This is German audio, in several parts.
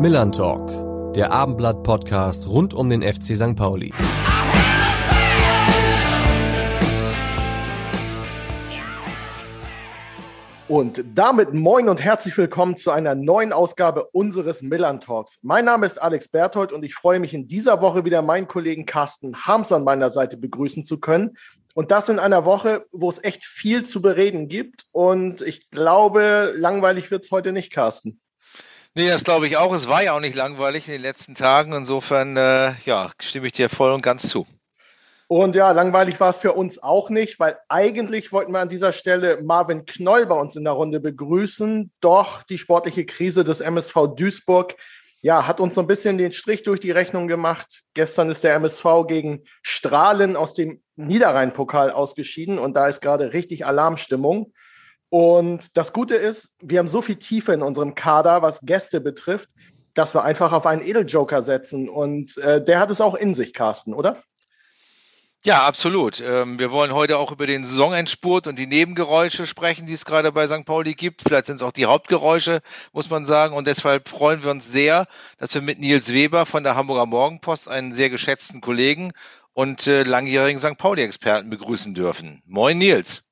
Millern Talk, der Abendblatt-Podcast rund um den FC St. Pauli. Und damit moin und herzlich willkommen zu einer neuen Ausgabe unseres Millern Talks. Mein Name ist Alex Berthold und ich freue mich in dieser Woche wieder meinen Kollegen Carsten Harms an meiner Seite begrüßen zu können. Und das in einer Woche, wo es echt viel zu bereden gibt. Und ich glaube, langweilig wird es heute nicht, Carsten. Nee, das glaube ich auch. Es war ja auch nicht langweilig in den letzten Tagen. Insofern, äh, ja, stimme ich dir voll und ganz zu. Und ja, langweilig war es für uns auch nicht, weil eigentlich wollten wir an dieser Stelle Marvin Knoll bei uns in der Runde begrüßen. Doch die sportliche Krise des MSV Duisburg ja, hat uns so ein bisschen den Strich durch die Rechnung gemacht. Gestern ist der MSV gegen Strahlen aus dem Niederrhein-Pokal ausgeschieden und da ist gerade richtig Alarmstimmung. Und das Gute ist, wir haben so viel Tiefe in unserem Kader, was Gäste betrifft, dass wir einfach auf einen Edeljoker setzen. Und äh, der hat es auch in sich, Carsten, oder? Ja, absolut. Ähm, wir wollen heute auch über den Saisonendspurt und die Nebengeräusche sprechen, die es gerade bei St. Pauli gibt. Vielleicht sind es auch die Hauptgeräusche, muss man sagen. Und deshalb freuen wir uns sehr, dass wir mit Nils Weber von der Hamburger Morgenpost einen sehr geschätzten Kollegen und äh, langjährigen St. Pauli-Experten begrüßen dürfen. Moin, Nils.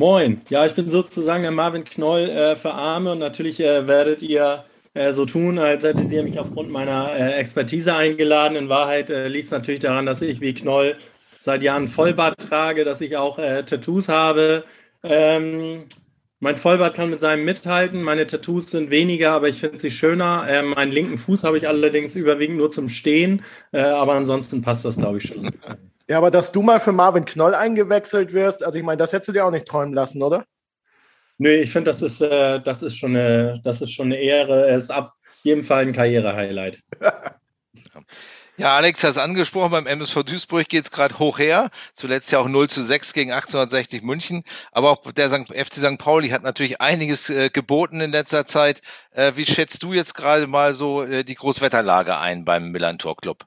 Moin. Ja, ich bin sozusagen der Marvin Knoll äh, für Arme und natürlich äh, werdet ihr äh, so tun, als hättet ihr mich aufgrund meiner äh, Expertise eingeladen. In Wahrheit äh, liegt es natürlich daran, dass ich wie Knoll seit Jahren Vollbart trage, dass ich auch äh, Tattoos habe. Ähm, mein Vollbart kann mit seinem mithalten. Meine Tattoos sind weniger, aber ich finde sie schöner. Äh, meinen linken Fuß habe ich allerdings überwiegend nur zum Stehen. Äh, aber ansonsten passt das, glaube ich, schon. Ja, aber dass du mal für Marvin Knoll eingewechselt wirst, also ich meine, das hättest du dir auch nicht träumen lassen, oder? Nö, ich finde, das ist, äh, das, ist schon eine, das ist schon eine Ehre. Es ist ab jeden Fall ein Karriere-Highlight. Ja, Alex hat es angesprochen, beim MSV Duisburg geht es gerade hoch her. Zuletzt ja auch 0 zu 6 gegen 1860 München. Aber auch der FC St. Pauli hat natürlich einiges äh, geboten in letzter Zeit. Äh, wie schätzt du jetzt gerade mal so äh, die Großwetterlage ein beim Millantor Club?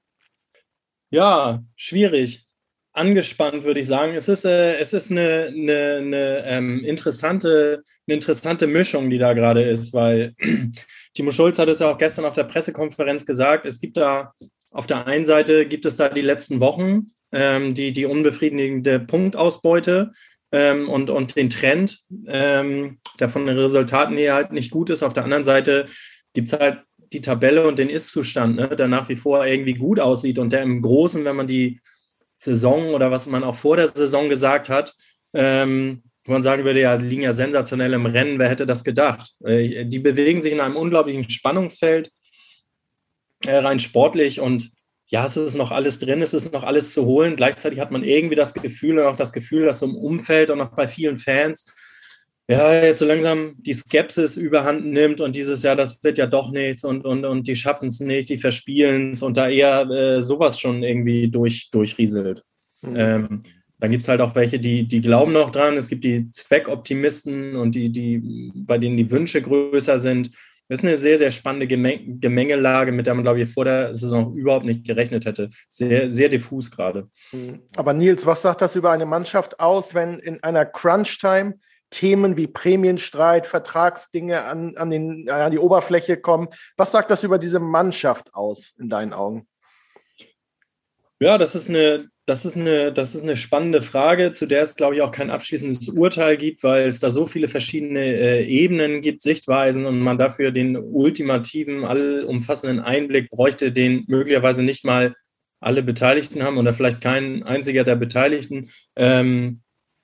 Ja, schwierig. Angespannt, würde ich sagen. Es ist, äh, es ist eine, eine, eine ähm, interessante, eine interessante Mischung, die da gerade ist, weil Timo Schulz hat es ja auch gestern auf der Pressekonferenz gesagt, es gibt da auf der einen Seite gibt es da die letzten Wochen, ähm, die, die unbefriedigende Punktausbeute ähm, und, und den Trend, ähm, der von den Resultaten her halt nicht gut ist. Auf der anderen Seite gibt es halt die Tabelle und den Ist-Zustand, ne, der nach wie vor irgendwie gut aussieht und der im Großen, wenn man die Saison oder was man auch vor der Saison gesagt hat, ähm, wo man sagen würde, ja, die liegen ja sensationell im Rennen, wer hätte das gedacht? Äh, die bewegen sich in einem unglaublichen Spannungsfeld äh, rein sportlich und ja, es ist noch alles drin, es ist noch alles zu holen. Gleichzeitig hat man irgendwie das Gefühl und auch das Gefühl, dass so im Umfeld und auch bei vielen Fans ja, jetzt so langsam die Skepsis überhand nimmt und dieses Jahr, das wird ja doch nichts und, und, und die schaffen es nicht, die verspielen es und da eher äh, sowas schon irgendwie durch, durchrieselt. Mhm. Ähm, dann gibt es halt auch welche, die, die glauben noch dran. Es gibt die Zweckoptimisten und die, die, bei denen die Wünsche größer sind. Das ist eine sehr, sehr spannende Gemengelage, mit der man, glaube ich, vor der Saison überhaupt nicht gerechnet hätte. Sehr, sehr diffus gerade. Hm. Aber Nils, was sagt das über eine Mannschaft aus, wenn in einer Crunch-Time Themen wie Prämienstreit, Vertragsdinge an, an, den, an die Oberfläche kommen? Was sagt das über diese Mannschaft aus, in deinen Augen? Ja, das ist eine, das ist eine, das ist eine spannende Frage, zu der es, glaube ich, auch kein abschließendes Urteil gibt, weil es da so viele verschiedene äh, Ebenen gibt, Sichtweisen und man dafür den ultimativen, allumfassenden Einblick bräuchte, den möglicherweise nicht mal alle Beteiligten haben oder vielleicht kein einziger der Beteiligten. Ähm,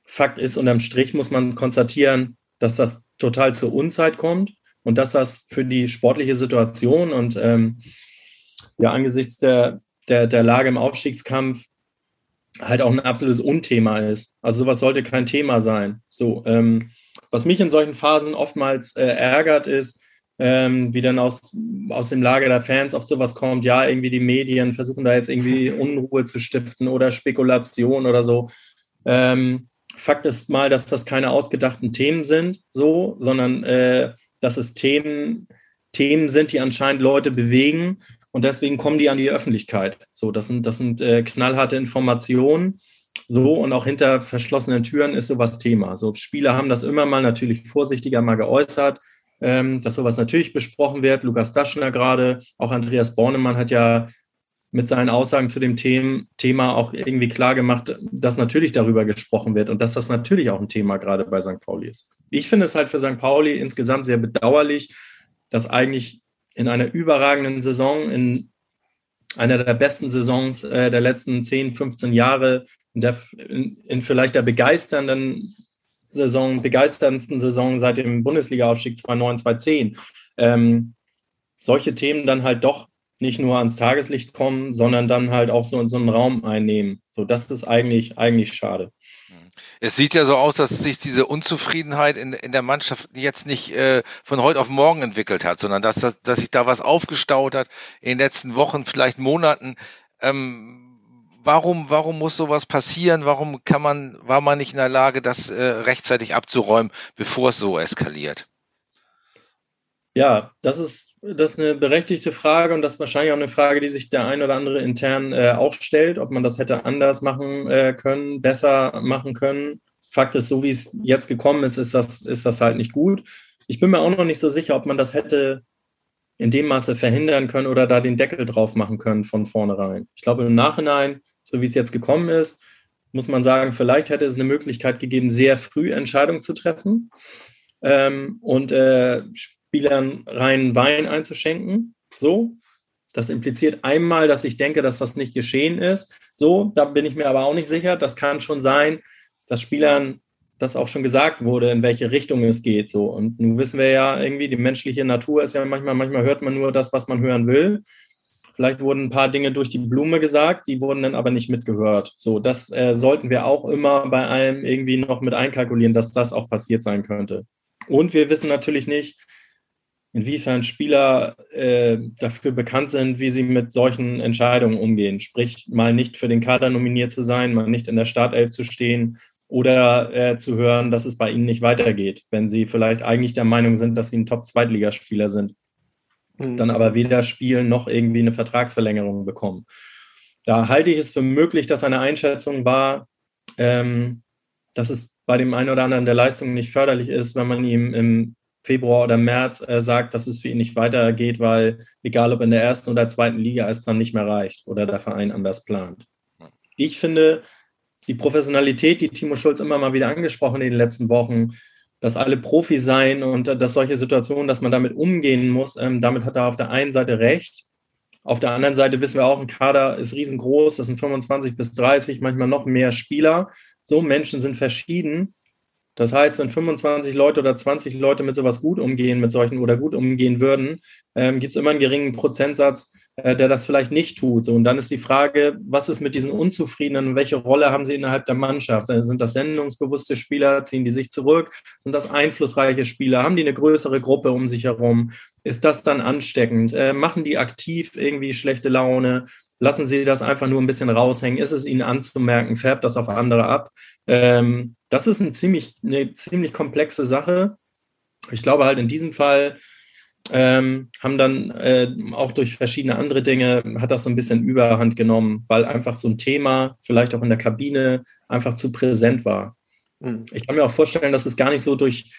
Fakt ist, unterm Strich muss man konstatieren, dass das total zur Unzeit kommt und dass das für die sportliche Situation und ähm, ja angesichts der der, der Lage im Aufstiegskampf halt auch ein absolutes Unthema ist. Also sowas sollte kein Thema sein. So, ähm, was mich in solchen Phasen oftmals äh, ärgert, ist, ähm, wie dann aus, aus dem Lager der Fans oft sowas kommt, ja, irgendwie die Medien versuchen da jetzt irgendwie Unruhe zu stiften oder Spekulation oder so. Ähm, Fakt ist mal, dass das keine ausgedachten Themen sind, so, sondern äh, dass es Themen, Themen sind, die anscheinend Leute bewegen und deswegen kommen die an die Öffentlichkeit. So, das sind, das sind äh, knallharte Informationen. So, und auch hinter verschlossenen Türen ist sowas Thema. So, Spieler haben das immer mal natürlich vorsichtiger mal geäußert. ähm, dass sowas natürlich besprochen wird. Lukas Daschner gerade, auch Andreas Bornemann hat ja mit seinen Aussagen zu dem Thema auch irgendwie klar gemacht, dass natürlich darüber gesprochen wird und dass das natürlich auch ein Thema gerade bei St. Pauli ist. Ich finde es halt für St. Pauli insgesamt sehr bedauerlich, dass eigentlich in einer überragenden Saison, in einer der besten Saisons äh, der letzten 10, 15 Jahre, in, der, in, vielleicht der begeisternden Saison, begeisterndsten Saison seit dem Bundesliga-Aufstieg 2009, 2010, ähm, solche Themen dann halt doch nicht nur ans Tageslicht kommen, sondern dann halt auch so in so einen Raum einnehmen. So, das ist eigentlich, eigentlich schade. Es sieht ja so aus, dass sich diese Unzufriedenheit in, in der Mannschaft jetzt nicht äh, von heute auf morgen entwickelt hat, sondern dass, dass, dass sich da was aufgestaut hat in den letzten Wochen, vielleicht Monaten. Ähm, warum, warum muss sowas passieren? Warum kann man, war man nicht in der Lage, das äh, rechtzeitig abzuräumen, bevor es so eskaliert? Ja, das ist, das ist eine berechtigte Frage und das ist wahrscheinlich auch eine Frage, die sich der ein oder andere intern äh, auch stellt, ob man das hätte anders machen äh, können, besser machen können. Fakt ist, so wie es jetzt gekommen ist, ist das, ist das halt nicht gut. Ich bin mir auch noch nicht so sicher, ob man das hätte in dem Maße verhindern können oder da den Deckel drauf machen können von vornherein. Ich glaube, im Nachhinein, so wie es jetzt gekommen ist, muss man sagen, vielleicht hätte es eine Möglichkeit gegeben, sehr früh Entscheidungen zu treffen. Ähm, und äh, Spielern reinen Wein einzuschenken. So. Das impliziert einmal, dass ich denke, dass das nicht geschehen ist. So, da bin ich mir aber auch nicht sicher. Das kann schon sein, dass Spielern das auch schon gesagt wurde, in welche Richtung es geht. So. Und nun wissen wir ja irgendwie, die menschliche Natur ist ja manchmal, manchmal hört man nur das, was man hören will. Vielleicht wurden ein paar Dinge durch die Blume gesagt, die wurden dann aber nicht mitgehört. So, das äh, sollten wir auch immer bei allem irgendwie noch mit einkalkulieren, dass das auch passiert sein könnte. Und wir wissen natürlich nicht, inwiefern Spieler äh, dafür bekannt sind, wie sie mit solchen Entscheidungen umgehen. Sprich, mal nicht für den Kader nominiert zu sein, mal nicht in der Startelf zu stehen oder äh, zu hören, dass es bei ihnen nicht weitergeht, wenn sie vielleicht eigentlich der Meinung sind, dass sie ein Top-Zweitligaspieler sind, mhm. dann aber weder spielen noch irgendwie eine Vertragsverlängerung bekommen. Da halte ich es für möglich, dass eine Einschätzung war, ähm, dass es bei dem einen oder anderen der Leistung nicht förderlich ist, wenn man ihm im Februar oder März äh, sagt, dass es für ihn nicht weitergeht, weil egal ob in der ersten oder zweiten Liga es dann nicht mehr reicht oder der Verein anders plant. Ich finde, die Professionalität, die Timo Schulz immer mal wieder angesprochen in den letzten Wochen, dass alle Profi seien und dass solche Situationen, dass man damit umgehen muss, ähm, damit hat er auf der einen Seite recht. Auf der anderen Seite wissen wir auch, ein Kader ist riesengroß, das sind 25 bis 30, manchmal noch mehr Spieler. So, Menschen sind verschieden. Das heißt, wenn 25 Leute oder 20 Leute mit sowas gut umgehen, mit solchen oder gut umgehen würden, ähm, gibt es immer einen geringen Prozentsatz, äh, der das vielleicht nicht tut. So, und dann ist die Frage, was ist mit diesen Unzufriedenen welche Rolle haben sie innerhalb der Mannschaft? Also sind das sendungsbewusste Spieler? Ziehen die sich zurück? Sind das einflussreiche Spieler? Haben die eine größere Gruppe um sich herum? Ist das dann ansteckend? Äh, machen die aktiv irgendwie schlechte Laune? Lassen Sie das einfach nur ein bisschen raushängen? Ist es Ihnen anzumerken? Färbt das auf andere ab? Ähm, das ist ein ziemlich, eine ziemlich komplexe Sache. Ich glaube halt in diesem Fall ähm, haben dann äh, auch durch verschiedene andere Dinge, hat das so ein bisschen Überhand genommen, weil einfach so ein Thema, vielleicht auch in der Kabine, einfach zu präsent war. Mhm. Ich kann mir auch vorstellen, dass es gar nicht so durch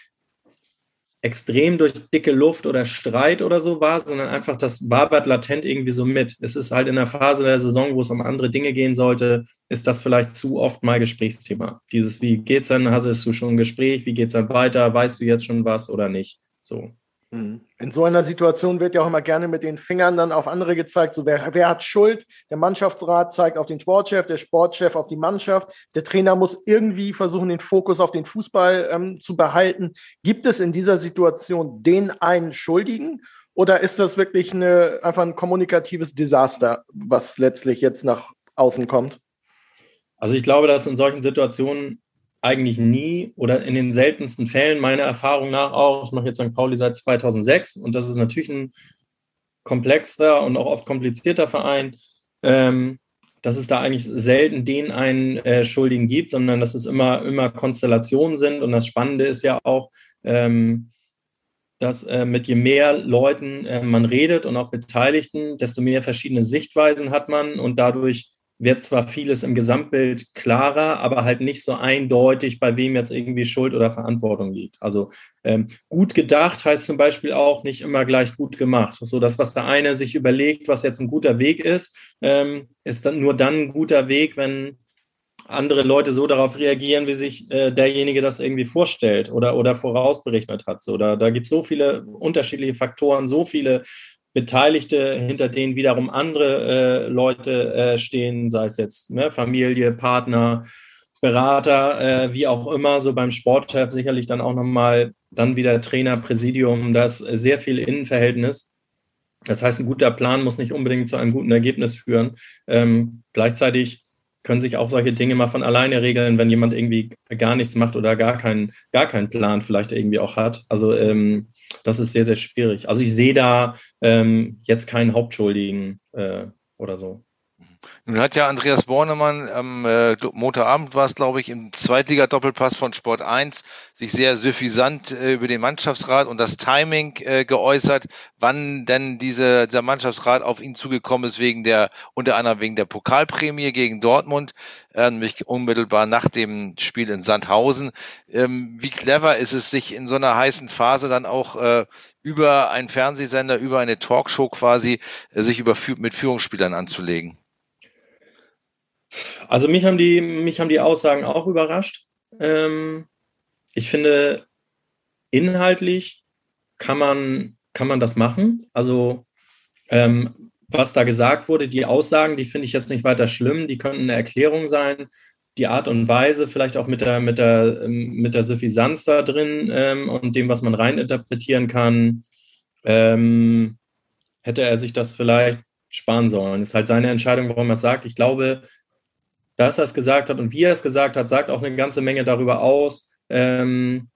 extrem durch dicke Luft oder Streit oder so war, sondern einfach das wabert latent irgendwie so mit. Es ist halt in der Phase der Saison, wo es um andere Dinge gehen sollte, ist das vielleicht zu oft mal Gesprächsthema. Dieses, wie geht's denn? Hast du schon ein Gespräch? Wie geht's dann weiter? Weißt du jetzt schon was oder nicht? So. Mhm. In so einer Situation wird ja auch immer gerne mit den Fingern dann auf andere gezeigt. So, wer, wer hat Schuld? Der Mannschaftsrat zeigt auf den Sportchef, der Sportchef auf die Mannschaft. Der Trainer muss irgendwie versuchen, den Fokus auf den Fußball ähm, zu behalten. Gibt es in dieser Situation den einen Schuldigen? Oder ist das wirklich eine, einfach ein kommunikatives Desaster, was letztlich jetzt nach außen kommt? Also ich glaube, dass in solchen Situationen eigentlich nie oder in den seltensten Fällen, meiner Erfahrung nach auch, ich mache jetzt St. Pauli seit 2006 und das ist natürlich ein komplexer und auch oft komplizierter Verein, ähm, dass es da eigentlich selten den einen äh, Schuldigen gibt, sondern dass es immer, immer Konstellationen sind. Und das Spannende ist ja auch, ähm, dass äh, mit je mehr Leuten äh, man redet und auch Beteiligten, desto mehr verschiedene Sichtweisen hat man. Und dadurch wird zwar vieles im Gesamtbild klarer, aber halt nicht so eindeutig, bei wem jetzt irgendwie Schuld oder Verantwortung liegt. Also ähm, gut gedacht heißt zum Beispiel auch nicht immer gleich gut gemacht. So das, was der eine sich überlegt, was jetzt ein guter Weg ist, ähm, ist dann nur dann ein guter Weg, wenn andere Leute so darauf reagieren, wie sich äh, derjenige das irgendwie vorstellt oder, oder vorausberechnet hat. So, da, da gibt es so viele unterschiedliche Faktoren, so viele Beteiligte, hinter denen wiederum andere äh, Leute äh, stehen, sei es jetzt ne, Familie, Partner, Berater, äh, wie auch immer, so beim Sportchef sicherlich dann auch nochmal, dann wieder Trainer, Präsidium, das sehr viel Innenverhältnis. Das heißt, ein guter Plan muss nicht unbedingt zu einem guten Ergebnis führen. Ähm, gleichzeitig können sich auch solche Dinge mal von alleine regeln, wenn jemand irgendwie gar nichts macht oder gar keinen, gar keinen Plan vielleicht irgendwie auch hat. Also ähm, das ist sehr, sehr schwierig. Also ich sehe da ähm, jetzt keinen Hauptschuldigen äh, oder so. Nun hat ja Andreas Bornemann am äh, Montagabend war es, glaube ich, im Zweitliga-Doppelpass von Sport 1 sich sehr suffisant äh, über den Mannschaftsrat und das Timing äh, geäußert, wann denn diese, dieser Mannschaftsrat auf ihn zugekommen ist, wegen der, unter anderem wegen der Pokalprämie gegen Dortmund, äh, nämlich unmittelbar nach dem Spiel in Sandhausen. Ähm, wie clever ist es, sich in so einer heißen Phase dann auch äh, über einen Fernsehsender, über eine Talkshow quasi, äh, sich über, mit Führungsspielern anzulegen? Also mich haben die, mich haben die Aussagen auch überrascht. Ähm, ich finde, inhaltlich kann man, kann man das machen. Also ähm, was da gesagt wurde, die Aussagen, die finde ich jetzt nicht weiter schlimm, die könnten eine Erklärung sein. Die Art und Weise, vielleicht auch mit der, mit der, ähm, mit der Suffisanz da drin ähm, und dem, was man reininterpretieren kann, ähm, hätte er sich das vielleicht sparen sollen. Ist halt seine Entscheidung, warum er es sagt. Ich glaube, dass er es gesagt hat und wie er es gesagt hat, sagt auch eine ganze Menge darüber aus, ähm,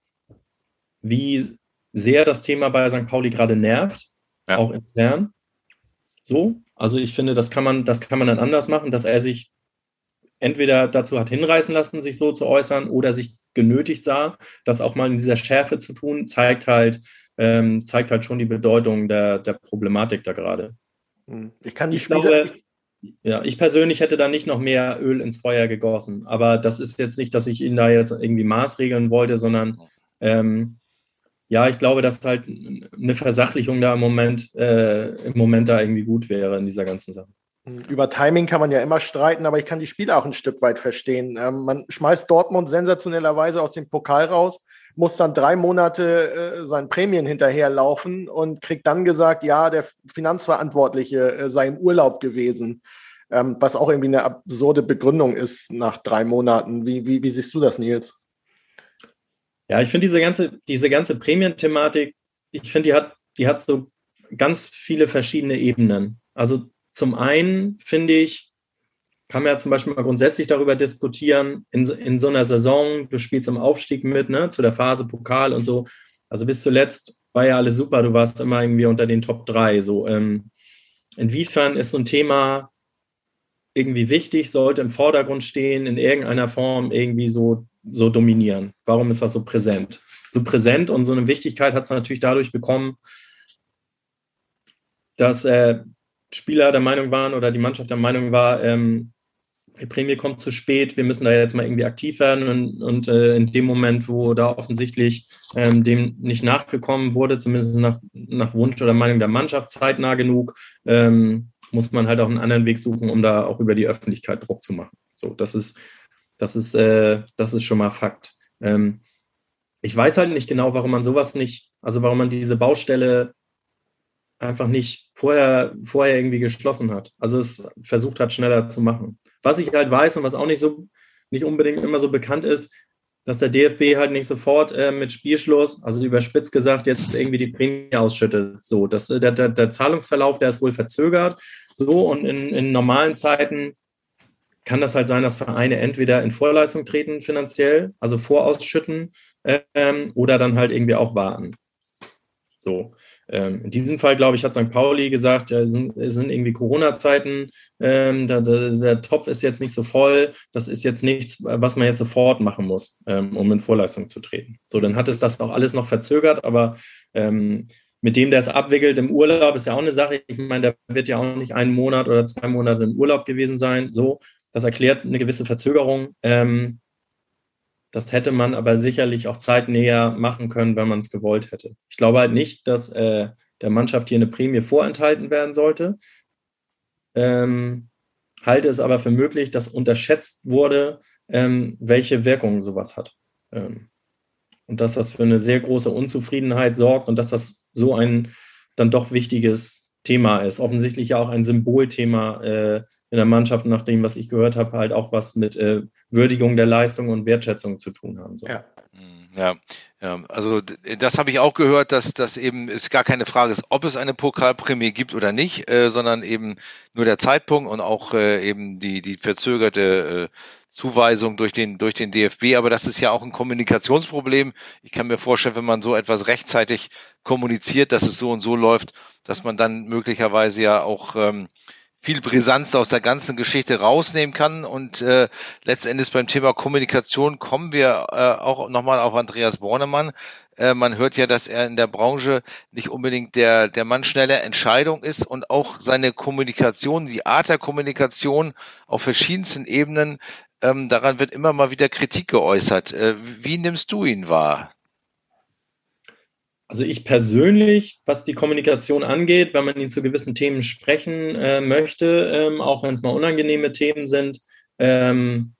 wie sehr das Thema bei St. Pauli gerade nervt, ja. auch intern. So, also ich finde, das kann man, das kann man dann anders machen, dass er sich entweder dazu hat hinreißen lassen, sich so zu äußern, oder sich genötigt sah, das auch mal in dieser Schärfe zu tun, zeigt halt, ähm, zeigt halt schon die Bedeutung der, der Problematik da gerade. Hm. Ich kann die ich Spiele, glaube, ja, ich persönlich hätte da nicht noch mehr Öl ins Feuer gegossen. Aber das ist jetzt nicht, dass ich ihn da jetzt irgendwie maßregeln wollte, sondern ähm, ja, ich glaube, dass halt eine Versachlichung da im Moment, äh, im Moment da irgendwie gut wäre in dieser ganzen Sache. Über Timing kann man ja immer streiten, aber ich kann die Spiele auch ein Stück weit verstehen. Ähm, man schmeißt Dortmund sensationellerweise aus dem Pokal raus, muss dann drei Monate äh, seinen Prämien hinterherlaufen und kriegt dann gesagt, ja, der Finanzverantwortliche äh, sei im Urlaub gewesen, ähm, was auch irgendwie eine absurde Begründung ist nach drei Monaten. Wie, wie, wie siehst du das, Nils? Ja, ich finde diese ganze, diese ganze Prämienthematik, ich finde, die hat, die hat so ganz viele verschiedene Ebenen. Also zum einen finde ich, kann man ja zum Beispiel mal grundsätzlich darüber diskutieren, in, in so einer Saison, du spielst im Aufstieg mit, ne, zu der Phase Pokal und so. Also bis zuletzt war ja alles super, du warst immer irgendwie unter den Top 3. So, ähm, inwiefern ist so ein Thema irgendwie wichtig, sollte im Vordergrund stehen, in irgendeiner Form irgendwie so, so dominieren? Warum ist das so präsent? So präsent und so eine Wichtigkeit hat es natürlich dadurch bekommen, dass äh, Spieler der Meinung waren oder die Mannschaft der Meinung war, ähm, die Prämie kommt zu spät, wir müssen da jetzt mal irgendwie aktiv werden. Und, und äh, in dem Moment, wo da offensichtlich ähm, dem nicht nachgekommen wurde, zumindest nach, nach Wunsch oder Meinung der Mannschaft zeitnah genug, ähm, muss man halt auch einen anderen Weg suchen, um da auch über die Öffentlichkeit Druck zu machen. So, das ist, das ist, äh, das ist schon mal Fakt. Ähm, ich weiß halt nicht genau, warum man sowas nicht, also warum man diese Baustelle einfach nicht vorher, vorher irgendwie geschlossen hat. Also es versucht hat, schneller zu machen. Was ich halt weiß und was auch nicht so, nicht unbedingt immer so bekannt ist, dass der DFB halt nicht sofort äh, mit Spielschluss, also überspitzt gesagt, jetzt irgendwie die Prämie ausschüttet. So, das, äh, der, der, der Zahlungsverlauf, der ist wohl verzögert. So, und in, in normalen Zeiten kann das halt sein, dass Vereine entweder in Vorleistung treten finanziell, also vorausschütten, ähm, oder dann halt irgendwie auch warten. So. Ähm, in diesem Fall, glaube ich, hat St. Pauli gesagt, ja, es sind, es sind irgendwie Corona-Zeiten, ähm, der, der, der, Topf ist jetzt nicht so voll, das ist jetzt nichts, was man jetzt sofort machen muss, ähm, um in Vorleistung zu treten. So, dann hat es das auch alles noch verzögert, aber ähm, mit dem der es abwickelt im Urlaub, ist ja auch eine Sache. Ich meine, der wird ja auch nicht einen Monat oder zwei Monate im Urlaub gewesen sein. So, das erklärt eine gewisse Verzögerung. Ähm, das hätte man aber sicherlich auch zeitnäher machen können, wenn man es gewollt hätte. Ich glaube halt nicht, dass äh, der Mannschaft hier eine Prämie vorenthalten werden sollte. Ähm, halte es aber für möglich, dass unterschätzt wurde, ähm, welche Wirkungen sowas hat. Ähm, und dass das für eine sehr große Unzufriedenheit sorgt und dass das so ein dann doch wichtiges Thema ist. Offensichtlich ja auch ein Symbolthema äh, in der Mannschaft, nach dem, was ich gehört habe, halt auch was mit äh, Würdigung der Leistung und Wertschätzung zu tun haben soll. Ja. Ja, ja, also das habe ich auch gehört, dass das eben es gar keine Frage ist, ob es eine Pokalprämie gibt oder nicht, äh, sondern eben nur der Zeitpunkt und auch äh, eben die die verzögerte äh, Zuweisung durch den durch den DFB. Aber das ist ja auch ein Kommunikationsproblem. Ich kann mir vorstellen, wenn man so etwas rechtzeitig kommuniziert, dass es so und so läuft, dass man dann möglicherweise ja auch ähm, viel Brisanz aus der ganzen Geschichte rausnehmen kann. Und äh, letztendlich beim Thema Kommunikation kommen wir äh, auch nochmal auf Andreas Bornemann. Äh, man hört ja, dass er in der Branche nicht unbedingt der, der Mann schneller Entscheidung ist und auch seine Kommunikation, die Art der Kommunikation auf verschiedensten Ebenen, ähm, daran wird immer mal wieder Kritik geäußert. Äh, wie nimmst du ihn wahr? Also ich persönlich, was die Kommunikation angeht, wenn man ihn zu gewissen Themen sprechen äh, möchte, ähm, auch wenn es mal unangenehme Themen sind, ähm,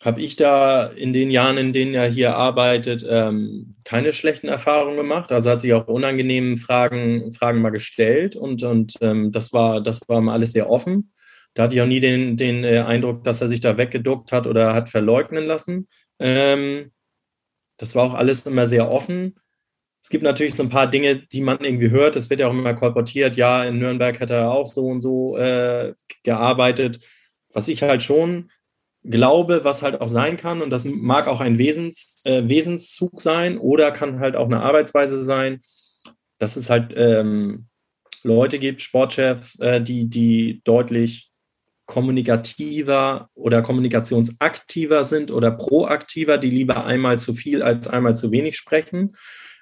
habe ich da in den Jahren, in denen er hier arbeitet, ähm, keine schlechten Erfahrungen gemacht. Also hat sich auch unangenehmen Fragen, Fragen mal gestellt und, und ähm, das, war, das war mal alles sehr offen. Da hatte ich auch nie den, den äh, Eindruck, dass er sich da weggeduckt hat oder hat verleugnen lassen. Ähm, das war auch alles immer sehr offen. Es gibt natürlich so ein paar Dinge, die man irgendwie hört. Es wird ja auch immer kolportiert, ja, in Nürnberg hat er auch so und so äh, gearbeitet. Was ich halt schon glaube, was halt auch sein kann, und das mag auch ein Wesens, äh, Wesenszug sein oder kann halt auch eine Arbeitsweise sein, dass es halt ähm, Leute gibt, Sportchefs, äh, die, die deutlich kommunikativer oder kommunikationsaktiver sind oder proaktiver, die lieber einmal zu viel als einmal zu wenig sprechen.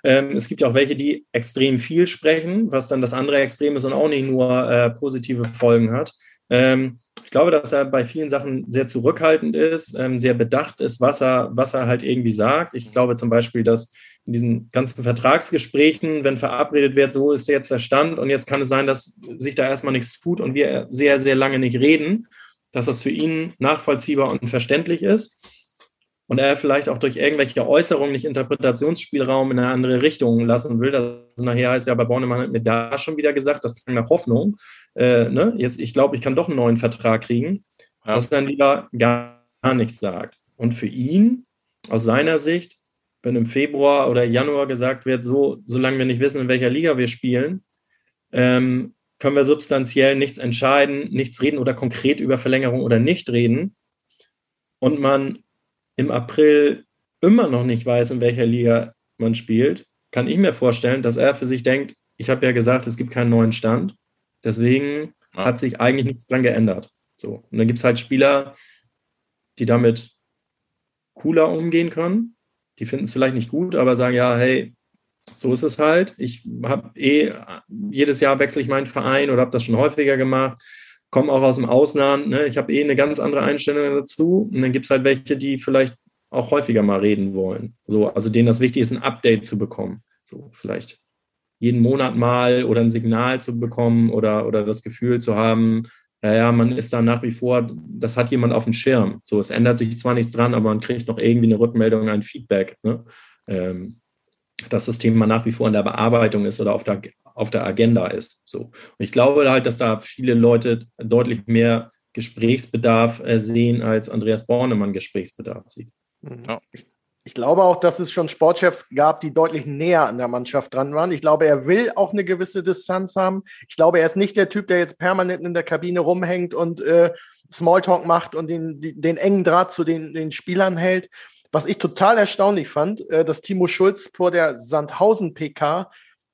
Ähm, es gibt ja auch welche, die extrem viel sprechen, was dann das andere Extrem ist und auch nicht nur äh, positive Folgen hat. Ähm, ich glaube, dass er bei vielen Sachen sehr zurückhaltend ist, ähm, sehr bedacht ist, was er, was er halt irgendwie sagt. Ich glaube zum Beispiel, dass in diesen ganzen Vertragsgesprächen, wenn verabredet wird, so ist jetzt der Stand und jetzt kann es sein, dass sich da erstmal nichts tut und wir sehr, sehr lange nicht reden, dass das für ihn nachvollziehbar und verständlich ist und er vielleicht auch durch irgendwelche Äußerungen nicht Interpretationsspielraum in eine andere Richtung lassen will. Das nachher heißt ja bei Bornemann hat mir da schon wieder gesagt, das klang nach Hoffnung. Äh, ne? Jetzt, ich glaube, ich kann doch einen neuen Vertrag kriegen, ja. dass dann lieber gar nichts sagt. Und für ihn, aus seiner Sicht, wenn im Februar oder Januar gesagt wird, so, solange wir nicht wissen, in welcher Liga wir spielen, ähm, können wir substanziell nichts entscheiden, nichts reden oder konkret über Verlängerung oder nicht reden. Und man im April immer noch nicht weiß, in welcher Liga man spielt, kann ich mir vorstellen, dass er für sich denkt, ich habe ja gesagt, es gibt keinen neuen Stand. Deswegen ja. hat sich eigentlich nichts dran geändert. So. Und dann gibt es halt Spieler, die damit cooler umgehen können. Die finden es vielleicht nicht gut, aber sagen ja, hey, so ist es halt. Ich habe eh jedes Jahr wechsle ich meinen Verein oder habe das schon häufiger gemacht komme auch aus dem Ausland, ne? ich habe eh eine ganz andere Einstellung dazu. Und dann gibt es halt welche, die vielleicht auch häufiger mal reden wollen. So, also denen das wichtig ist, ein Update zu bekommen. So, vielleicht jeden Monat mal oder ein Signal zu bekommen oder, oder das Gefühl zu haben, naja, man ist da nach wie vor, das hat jemand auf dem Schirm. So, es ändert sich zwar nichts dran, aber man kriegt noch irgendwie eine Rückmeldung, ein Feedback, ne? ähm, dass das Thema nach wie vor in der Bearbeitung ist oder auf der auf der Agenda ist. So. Und ich glaube halt, dass da viele Leute deutlich mehr Gesprächsbedarf äh, sehen, als Andreas Bornemann Gesprächsbedarf sieht. Mhm. Ja. Ich, ich glaube auch, dass es schon Sportchefs gab, die deutlich näher an der Mannschaft dran waren. Ich glaube, er will auch eine gewisse Distanz haben. Ich glaube, er ist nicht der Typ, der jetzt permanent in der Kabine rumhängt und äh, Smalltalk macht und den, den engen Draht zu den, den Spielern hält. Was ich total erstaunlich fand, äh, dass Timo Schulz vor der Sandhausen-PK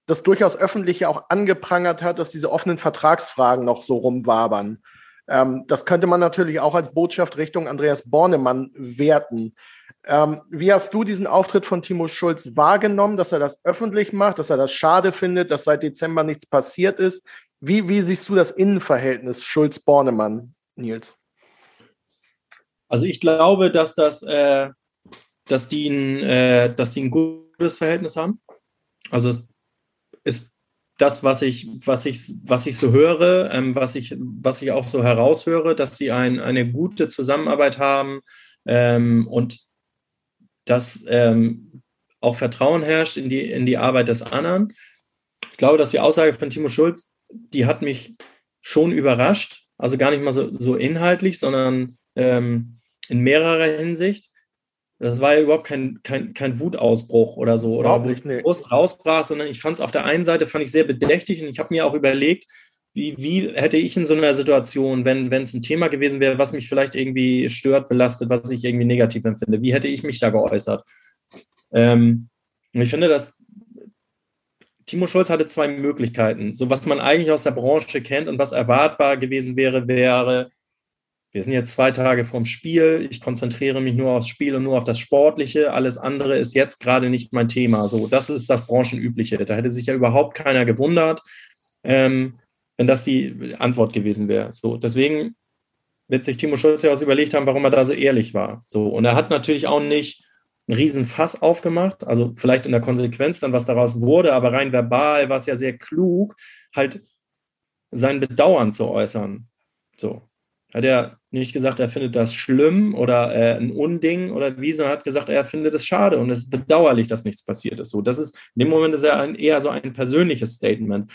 das durchaus öffentlich auch angeprangert hat, dass diese offenen Vertragsfragen noch so rumwabern. Ähm, das könnte man natürlich auch als Botschaft Richtung Andreas Bornemann werten. Ähm, wie hast du diesen Auftritt von Timo Schulz wahrgenommen, dass er das öffentlich macht, dass er das schade findet, dass seit Dezember nichts passiert ist? Wie, wie siehst du das Innenverhältnis Schulz-Bornemann, Nils? Also ich glaube, dass das, äh, dass die ein, äh, dass die ein gutes Verhältnis haben. Also es ist das, was ich, was ich, was ich so höre, ähm, was ich, was ich auch so heraushöre, dass sie ein, eine gute Zusammenarbeit haben ähm, und dass ähm, auch Vertrauen herrscht in die, in die Arbeit des anderen. Ich glaube, dass die Aussage von Timo Schulz, die hat mich schon überrascht. Also gar nicht mal so, so inhaltlich, sondern ähm, in mehrerer Hinsicht. Das war ja überhaupt kein, kein, kein Wutausbruch oder so, oder wo ich nee. Brust rausbrach, sondern ich fand es auf der einen Seite fand ich sehr bedächtig und ich habe mir auch überlegt, wie, wie hätte ich in so einer Situation, wenn es ein Thema gewesen wäre, was mich vielleicht irgendwie stört, belastet, was ich irgendwie negativ empfinde, wie hätte ich mich da geäußert? Ähm, und ich finde, dass Timo Scholz hatte zwei Möglichkeiten. So was man eigentlich aus der Branche kennt und was erwartbar gewesen wäre, wäre, wir sind jetzt zwei Tage vorm Spiel, ich konzentriere mich nur aufs Spiel und nur auf das Sportliche, alles andere ist jetzt gerade nicht mein Thema. So, das ist das Branchenübliche. Da hätte sich ja überhaupt keiner gewundert, ähm, wenn das die Antwort gewesen wäre. So, deswegen wird sich Timo Schulz ja was überlegt haben, warum er da so ehrlich war. So, und er hat natürlich auch nicht einen riesen Fass aufgemacht, also vielleicht in der Konsequenz dann, was daraus wurde, aber rein verbal war es ja sehr klug, halt sein Bedauern zu äußern. So, hat er nicht gesagt, er findet das schlimm oder äh, ein Unding oder wie, sondern hat gesagt, er findet es schade und es ist bedauerlich, dass nichts passiert ist. So, das ist, in dem Moment ist er ein, eher so ein persönliches Statement.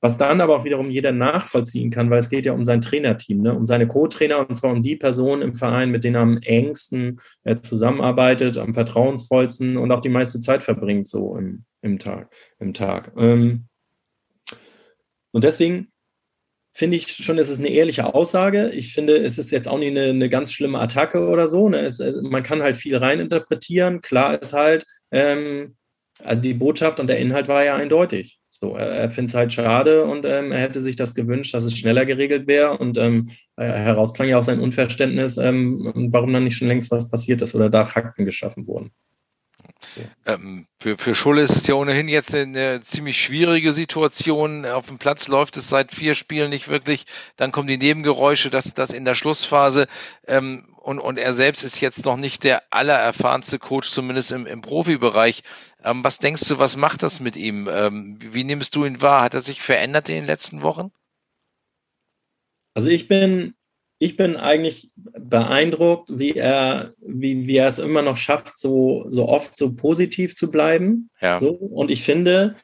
Was dann aber auch wiederum jeder nachvollziehen kann, weil es geht ja um sein Trainerteam, ne? um seine Co-Trainer und zwar um die Personen im Verein, mit denen er am engsten äh, zusammenarbeitet, am vertrauensvollsten und auch die meiste Zeit verbringt, so im, im Tag. Im Tag. Ähm, und deswegen finde ich schon, es ist eine ehrliche Aussage. Ich finde, es ist jetzt auch nicht eine, eine ganz schlimme Attacke oder so. Ne? Es, es, man kann halt viel reininterpretieren. Klar ist halt, ähm, also die Botschaft und der Inhalt war ja eindeutig. So, er, er findet es halt schade und ähm, er hätte sich das gewünscht, dass es schneller geregelt wäre. Und ähm, herausklang ja auch sein Unverständnis, ähm, warum dann nicht schon längst was passiert ist oder da Fakten geschaffen wurden. Ähm, für, für Schulle ist es ja ohnehin jetzt eine, eine, ziemlich schwierige Situation. Auf dem Platz läuft es seit vier Spielen nicht wirklich. Dann kommen die Nebengeräusche, das, das in der Schlussphase. Ähm, und, und er selbst ist jetzt noch nicht der allererfahrenste Coach, zumindest im, im Profibereich. Ähm, was denkst du, was macht das mit ihm? Ähm, wie nimmst du ihn wahr? Hat er sich verändert in den letzten Wochen? Also ich bin ich bin eigentlich beeindruckt, wie er, wie, wie er es immer noch schafft, so, so oft so positiv zu bleiben. Ja. So. Und ich finde,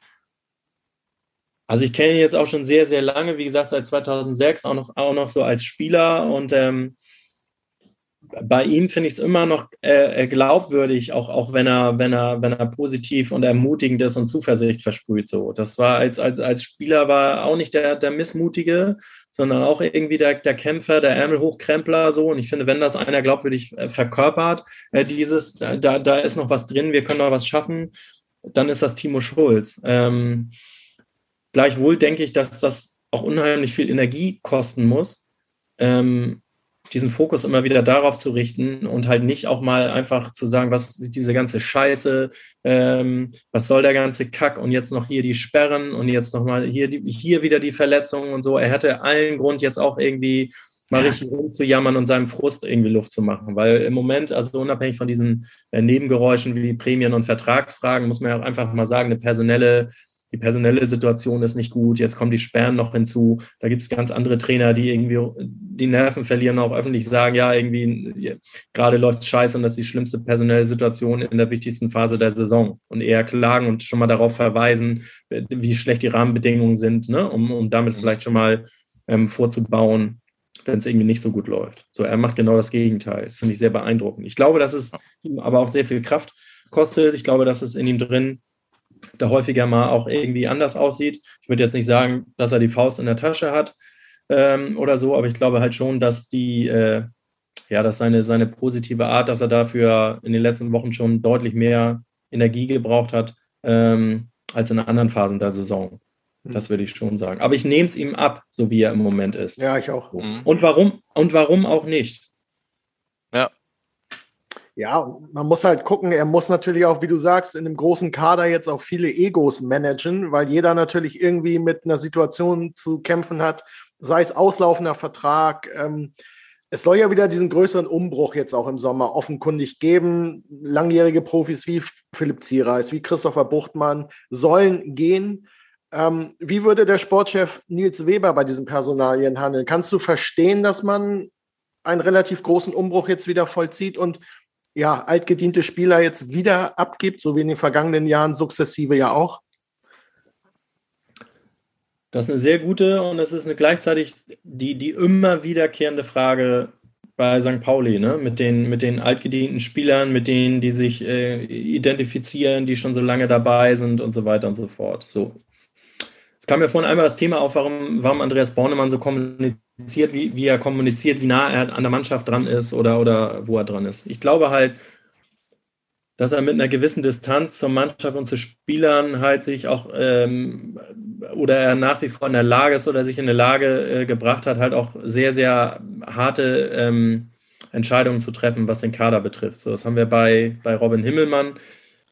also ich kenne ihn jetzt auch schon sehr, sehr lange, wie gesagt, seit 2006, auch noch, auch noch so als Spieler. Und ähm, bei ihm finde ich es immer noch äh, äh, glaubwürdig, auch, auch wenn er, wenn er, wenn er positiv und ermutigend ist und Zuversicht versprüht. So. Das war als, als, als Spieler war auch nicht der, der Missmutige, sondern auch irgendwie der, der Kämpfer, der Ärmelhochkrempler, so. Und ich finde, wenn das einer glaubwürdig äh, verkörpert, äh, dieses, da, da ist noch was drin, wir können noch was schaffen, dann ist das Timo Schulz. Ähm, gleichwohl denke ich, dass das auch unheimlich viel Energie kosten muss. Ähm, diesen Fokus immer wieder darauf zu richten und halt nicht auch mal einfach zu sagen, was diese ganze Scheiße, ähm, was soll der ganze Kack und jetzt noch hier die Sperren und jetzt noch mal hier, die, hier wieder die Verletzungen und so. Er hätte allen Grund jetzt auch irgendwie mal richtig rumzujammern und seinem Frust irgendwie Luft zu machen, weil im Moment, also unabhängig von diesen äh, Nebengeräuschen wie Prämien und Vertragsfragen, muss man ja auch einfach mal sagen, eine personelle die personelle Situation ist nicht gut, jetzt kommen die Sperren noch hinzu. Da gibt es ganz andere Trainer, die irgendwie die Nerven verlieren, auch öffentlich sagen, ja, irgendwie gerade läuft es scheiße und das ist die schlimmste personelle Situation in der wichtigsten Phase der Saison. Und eher klagen und schon mal darauf verweisen, wie schlecht die Rahmenbedingungen sind, ne? um, um damit vielleicht schon mal ähm, vorzubauen, wenn es irgendwie nicht so gut läuft. So, er macht genau das Gegenteil. Das finde ich sehr beeindruckend. Ich glaube, dass es ihm aber auch sehr viel Kraft kostet. Ich glaube, dass es in ihm drin da häufiger mal auch irgendwie anders aussieht. Ich würde jetzt nicht sagen, dass er die Faust in der Tasche hat ähm, oder so, aber ich glaube halt schon, dass die, äh, ja, dass seine, seine positive Art, dass er dafür in den letzten Wochen schon deutlich mehr Energie gebraucht hat ähm, als in anderen Phasen der Saison. Das würde ich schon sagen. Aber ich nehme es ihm ab, so wie er im Moment ist. Ja, ich auch. Mhm. Und warum, und warum auch nicht? Ja. Man muss halt gucken, er muss natürlich auch, wie du sagst, in einem großen Kader jetzt auch viele Egos managen, weil jeder natürlich irgendwie mit einer Situation zu kämpfen hat, sei es auslaufender Vertrag. Ähm, es soll ja wieder diesen größeren Umbruch jetzt auch im Sommer offenkundig geben. Langjährige Profis wie Philipp Ziereis, wie Christopher Buchtmann sollen gehen. Ähm, wie würde der Sportchef Nils Weber bei diesen Personalien handeln? Kannst du verstehen, dass man einen relativ großen Umbruch jetzt wieder vollzieht und ja, altgediente Spieler jetzt wieder abgibt, so wie in den vergangenen Jahren sukzessive ja auch? Das ist eine sehr gute und es ist eine gleichzeitig die, die immer wiederkehrende Frage bei St. Pauli, ne? mit, den, mit den altgedienten Spielern, mit denen, die sich äh, identifizieren, die schon so lange dabei sind und so weiter und so fort. So, es kam mir vorhin einmal das Thema auf, warum, warum Andreas Bornemann so kommuniziert, wie, wie er kommuniziert, wie nah er an der Mannschaft dran ist oder, oder wo er dran ist. Ich glaube halt, dass er mit einer gewissen Distanz zur Mannschaft und zu Spielern halt sich auch ähm, oder er nach wie vor in der Lage ist oder sich in der Lage äh, gebracht hat, halt auch sehr, sehr harte ähm, Entscheidungen zu treffen, was den Kader betrifft. So, das haben wir bei, bei Robin Himmelmann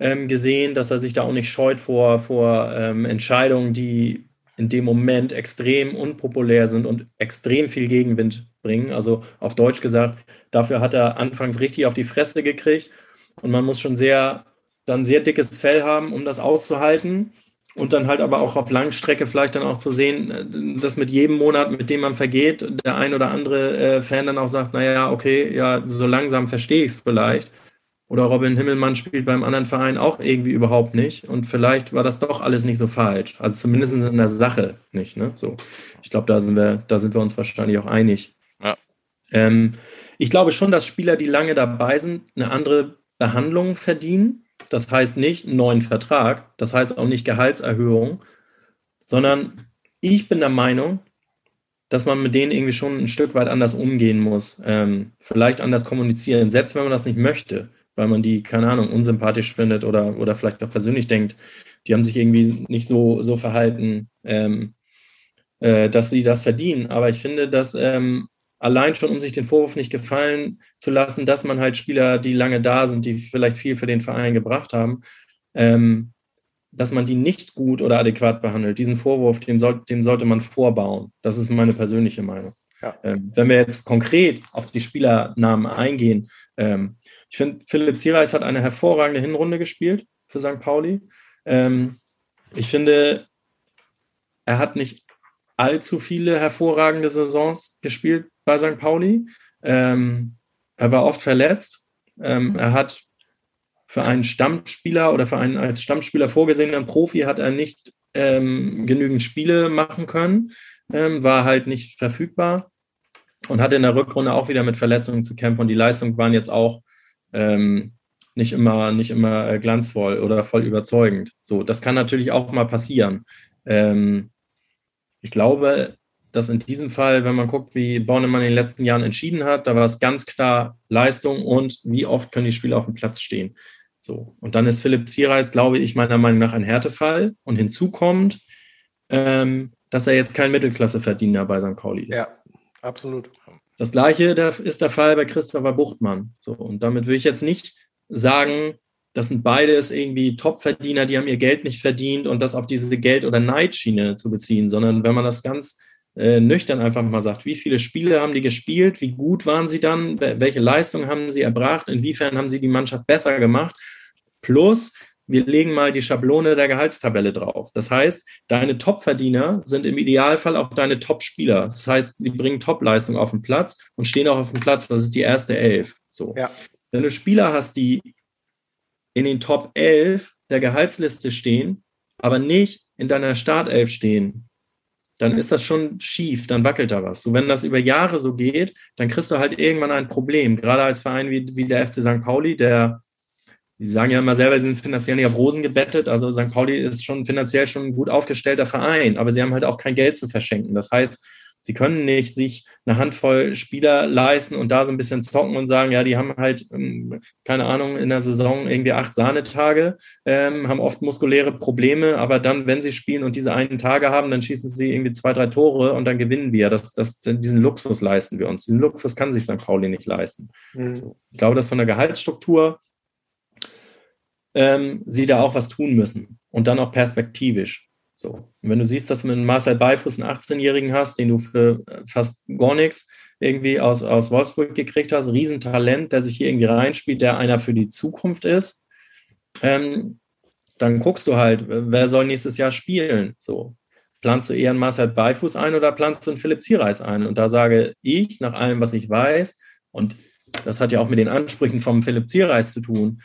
ähm, gesehen, dass er sich da auch nicht scheut vor, vor ähm, Entscheidungen, die in dem Moment extrem unpopulär sind und extrem viel Gegenwind bringen. Also auf Deutsch gesagt, dafür hat er anfangs richtig auf die Fresse gekriegt und man muss schon sehr, dann sehr dickes Fell haben, um das auszuhalten und dann halt aber auch auf Langstrecke vielleicht dann auch zu sehen, äh, dass mit jedem Monat, mit dem man vergeht, der ein oder andere äh, Fan dann auch sagt, naja, okay, ja, so langsam verstehe ich es vielleicht. Oder Robin Himmelmann spielt beim anderen Verein auch irgendwie überhaupt nicht. Und vielleicht war das doch alles nicht so falsch. Also zumindest in der Sache nicht. Ne? So, ich glaube, da sind wir, da sind wir uns wahrscheinlich auch einig. Ja. Ähm, ich glaube schon, dass Spieler, die lange dabei sind, eine andere Behandlung verdienen. Das heißt nicht einen neuen Vertrag, das heißt auch nicht Gehaltserhöhung, sondern ich bin der Meinung, dass man mit denen irgendwie schon ein Stück weit anders umgehen muss, ähm, vielleicht anders kommunizieren, selbst wenn man das nicht möchte weil man die, keine Ahnung, unsympathisch findet oder, oder vielleicht auch persönlich denkt, die haben sich irgendwie nicht so, so verhalten, ähm, äh, dass sie das verdienen. Aber ich finde, dass ähm, allein schon, um sich den Vorwurf nicht gefallen zu lassen, dass man halt Spieler, die lange da sind, die vielleicht viel für den Verein gebracht haben, ähm, dass man die nicht gut oder adäquat behandelt. Diesen Vorwurf, den, soll, den sollte man vorbauen. Das ist meine persönliche Meinung. Ja. Ähm, wenn wir jetzt konkret auf die Spielernamen eingehen, ähm, ich finde, Philipp Zierreis hat eine hervorragende Hinrunde gespielt für St. Pauli. Ähm, ich finde, er hat nicht allzu viele hervorragende Saisons gespielt bei St. Pauli. Ähm, er war oft verletzt. Ähm, er hat für einen Stammspieler oder für einen als Stammspieler vorgesehenen Profi hat er nicht ähm, genügend Spiele machen können, ähm, war halt nicht verfügbar und hatte in der Rückrunde auch wieder mit Verletzungen zu kämpfen. Und die Leistungen waren jetzt auch ähm, nicht immer, nicht immer äh, glanzvoll oder voll überzeugend. So, das kann natürlich auch mal passieren. Ähm, ich glaube, dass in diesem Fall, wenn man guckt, wie Bornemann in den letzten Jahren entschieden hat, da war es ganz klar Leistung und wie oft können die Spieler auf dem Platz stehen. So. Und dann ist Philipp Zierreis, glaube ich, meiner Meinung nach ein Härtefall. Und hinzu kommt, ähm, dass er jetzt kein Mittelklasseverdiener bei St. Pauli ist. Ja, absolut. Das gleiche ist der Fall bei Christopher Buchtmann. So, und damit will ich jetzt nicht sagen, das sind beides irgendwie Topverdiener, die haben ihr Geld nicht verdient und das auf diese Geld- oder Neidschiene zu beziehen, sondern wenn man das ganz äh, nüchtern einfach mal sagt, wie viele Spiele haben die gespielt, wie gut waren sie dann, welche Leistung haben sie erbracht, inwiefern haben sie die Mannschaft besser gemacht, plus wir legen mal die Schablone der Gehaltstabelle drauf. Das heißt, deine Top-Verdiener sind im Idealfall auch deine Top-Spieler. Das heißt, die bringen Top-Leistung auf den Platz und stehen auch auf dem Platz. Das ist die erste Elf. So. Ja. Wenn du Spieler hast, die in den Top 11 der Gehaltsliste stehen, aber nicht in deiner Startelf stehen, dann ist das schon schief, dann wackelt da was. So, wenn das über Jahre so geht, dann kriegst du halt irgendwann ein Problem. Gerade als Verein wie, wie der FC St. Pauli, der die sagen ja immer selber, sie sind finanziell nicht auf Rosen gebettet. Also St. Pauli ist schon finanziell schon ein gut aufgestellter Verein, aber sie haben halt auch kein Geld zu verschenken. Das heißt, Sie können nicht sich eine Handvoll Spieler leisten und da so ein bisschen zocken und sagen, ja, die haben halt, ähm, keine Ahnung, in der Saison irgendwie acht Sahnetage, ähm, haben oft muskuläre Probleme, aber dann, wenn sie spielen und diese einen Tage haben, dann schießen sie irgendwie zwei, drei Tore und dann gewinnen wir. Das, das, diesen Luxus leisten wir uns. Diesen Luxus kann sich St. Pauli nicht leisten. Mhm. Ich glaube, dass von der Gehaltsstruktur ähm, sie da auch was tun müssen und dann auch perspektivisch. So. Und wenn du siehst, dass du mit Marcel Beifuß einen 18-Jährigen hast, den du für äh, fast gar nichts irgendwie aus, aus Wolfsburg gekriegt hast, Riesentalent, der sich hier irgendwie reinspielt, der einer für die Zukunft ist, ähm, dann guckst du halt, wer soll nächstes Jahr spielen? So. Planst du eher einen Marcel Beifuß ein oder planst du einen Philipp Ziereis ein? Und da sage ich, nach allem, was ich weiß, und das hat ja auch mit den Ansprüchen vom Philipp Ziereis zu tun,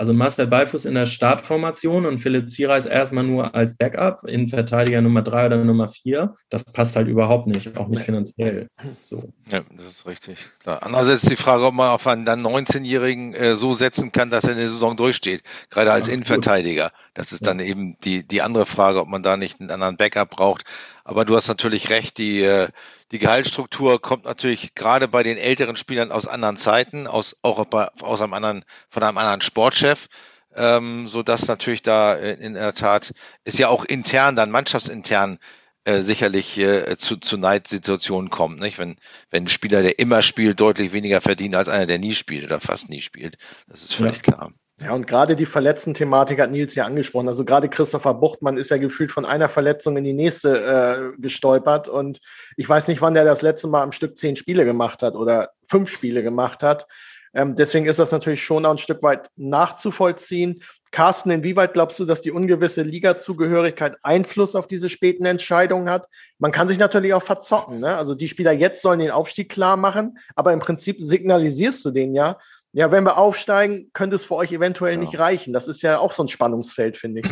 also Marcel Beifuß in der Startformation und Philipp Ziereis erstmal nur als Backup in Verteidiger Nummer drei oder Nummer vier. Das passt halt überhaupt nicht, auch nicht finanziell. So. Ja, das ist richtig. Klar. Andererseits die Frage, ob man auf einen dann 19-Jährigen äh, so setzen kann, dass er in der Saison durchsteht, gerade als ja, Innenverteidiger. Das ist dann eben die, die andere Frage, ob man da nicht einen anderen Backup braucht. Aber du hast natürlich recht, die, äh, die Gehaltsstruktur kommt natürlich gerade bei den älteren Spielern aus anderen Zeiten, aus, auch bei, aus einem anderen, von einem anderen Sportchef, ähm, so dass natürlich da in der Tat ist ja auch intern, dann mannschaftsintern äh, sicherlich äh, zu, zu Neidsituationen kommt, nicht? Wenn, wenn ein Spieler, der immer spielt, deutlich weniger verdient als einer, der nie spielt oder fast nie spielt. Das ist völlig ja. klar. Ja, und gerade die Verletzten-Thematik hat Nils ja angesprochen. Also gerade Christopher Buchtmann ist ja gefühlt von einer Verletzung in die nächste äh, gestolpert. Und ich weiß nicht, wann der das letzte Mal am Stück zehn Spiele gemacht hat oder fünf Spiele gemacht hat. Ähm, deswegen ist das natürlich schon auch ein Stück weit nachzuvollziehen. Carsten, inwieweit glaubst du, dass die ungewisse Liga-Zugehörigkeit Einfluss auf diese späten Entscheidungen hat? Man kann sich natürlich auch verzocken. Ne? Also die Spieler jetzt sollen den Aufstieg klar machen, aber im Prinzip signalisierst du den ja, ja, wenn wir aufsteigen, könnte es für euch eventuell ja. nicht reichen. Das ist ja auch so ein Spannungsfeld, finde ich.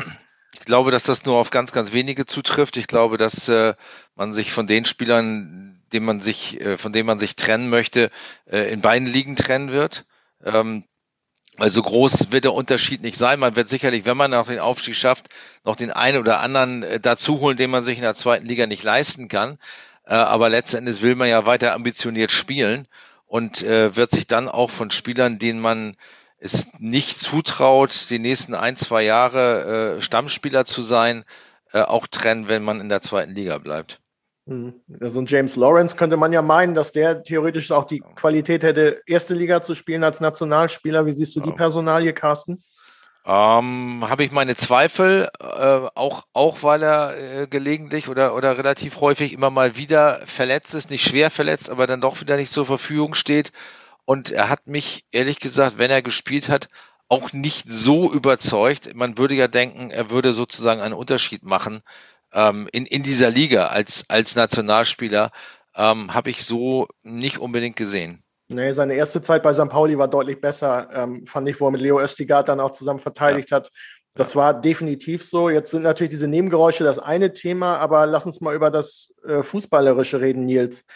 Ich glaube, dass das nur auf ganz, ganz wenige zutrifft. Ich glaube, dass äh, man sich von den Spielern, dem man sich, äh, von denen man sich trennen möchte, äh, in beiden Ligen trennen wird. Ähm, weil so groß wird der Unterschied nicht sein. Man wird sicherlich, wenn man noch den Aufstieg schafft, noch den einen oder anderen äh, dazu holen, den man sich in der zweiten Liga nicht leisten kann. Äh, aber letzten Endes will man ja weiter ambitioniert spielen und äh, wird sich dann auch von Spielern, denen man es nicht zutraut, die nächsten ein, zwei Jahre äh, Stammspieler zu sein, äh, auch trennen, wenn man in der zweiten Liga bleibt. Mhm. Also ein James Lawrence könnte man ja meinen, dass der theoretisch auch die Qualität hätte, erste Liga zu spielen als Nationalspieler. Wie siehst du die Personalie, Carsten? Ähm, Habe ich meine Zweifel, äh, auch, auch weil er äh, gelegentlich oder, oder relativ häufig immer mal wieder verletzt ist, nicht schwer verletzt, aber dann doch wieder nicht zur Verfügung steht. Und er hat mich, ehrlich gesagt, wenn er gespielt hat, auch nicht so überzeugt. Man würde ja denken, er würde sozusagen einen Unterschied machen ähm, in, in dieser Liga als, als Nationalspieler. Ähm, Habe ich so nicht unbedingt gesehen. Nee, seine erste Zeit bei St. Pauli war deutlich besser, ähm, fand ich, wo er mit Leo Östigard dann auch zusammen verteidigt ja. hat. Das war definitiv so. Jetzt sind natürlich diese Nebengeräusche das eine Thema, aber lass uns mal über das äh, Fußballerische reden, Nils.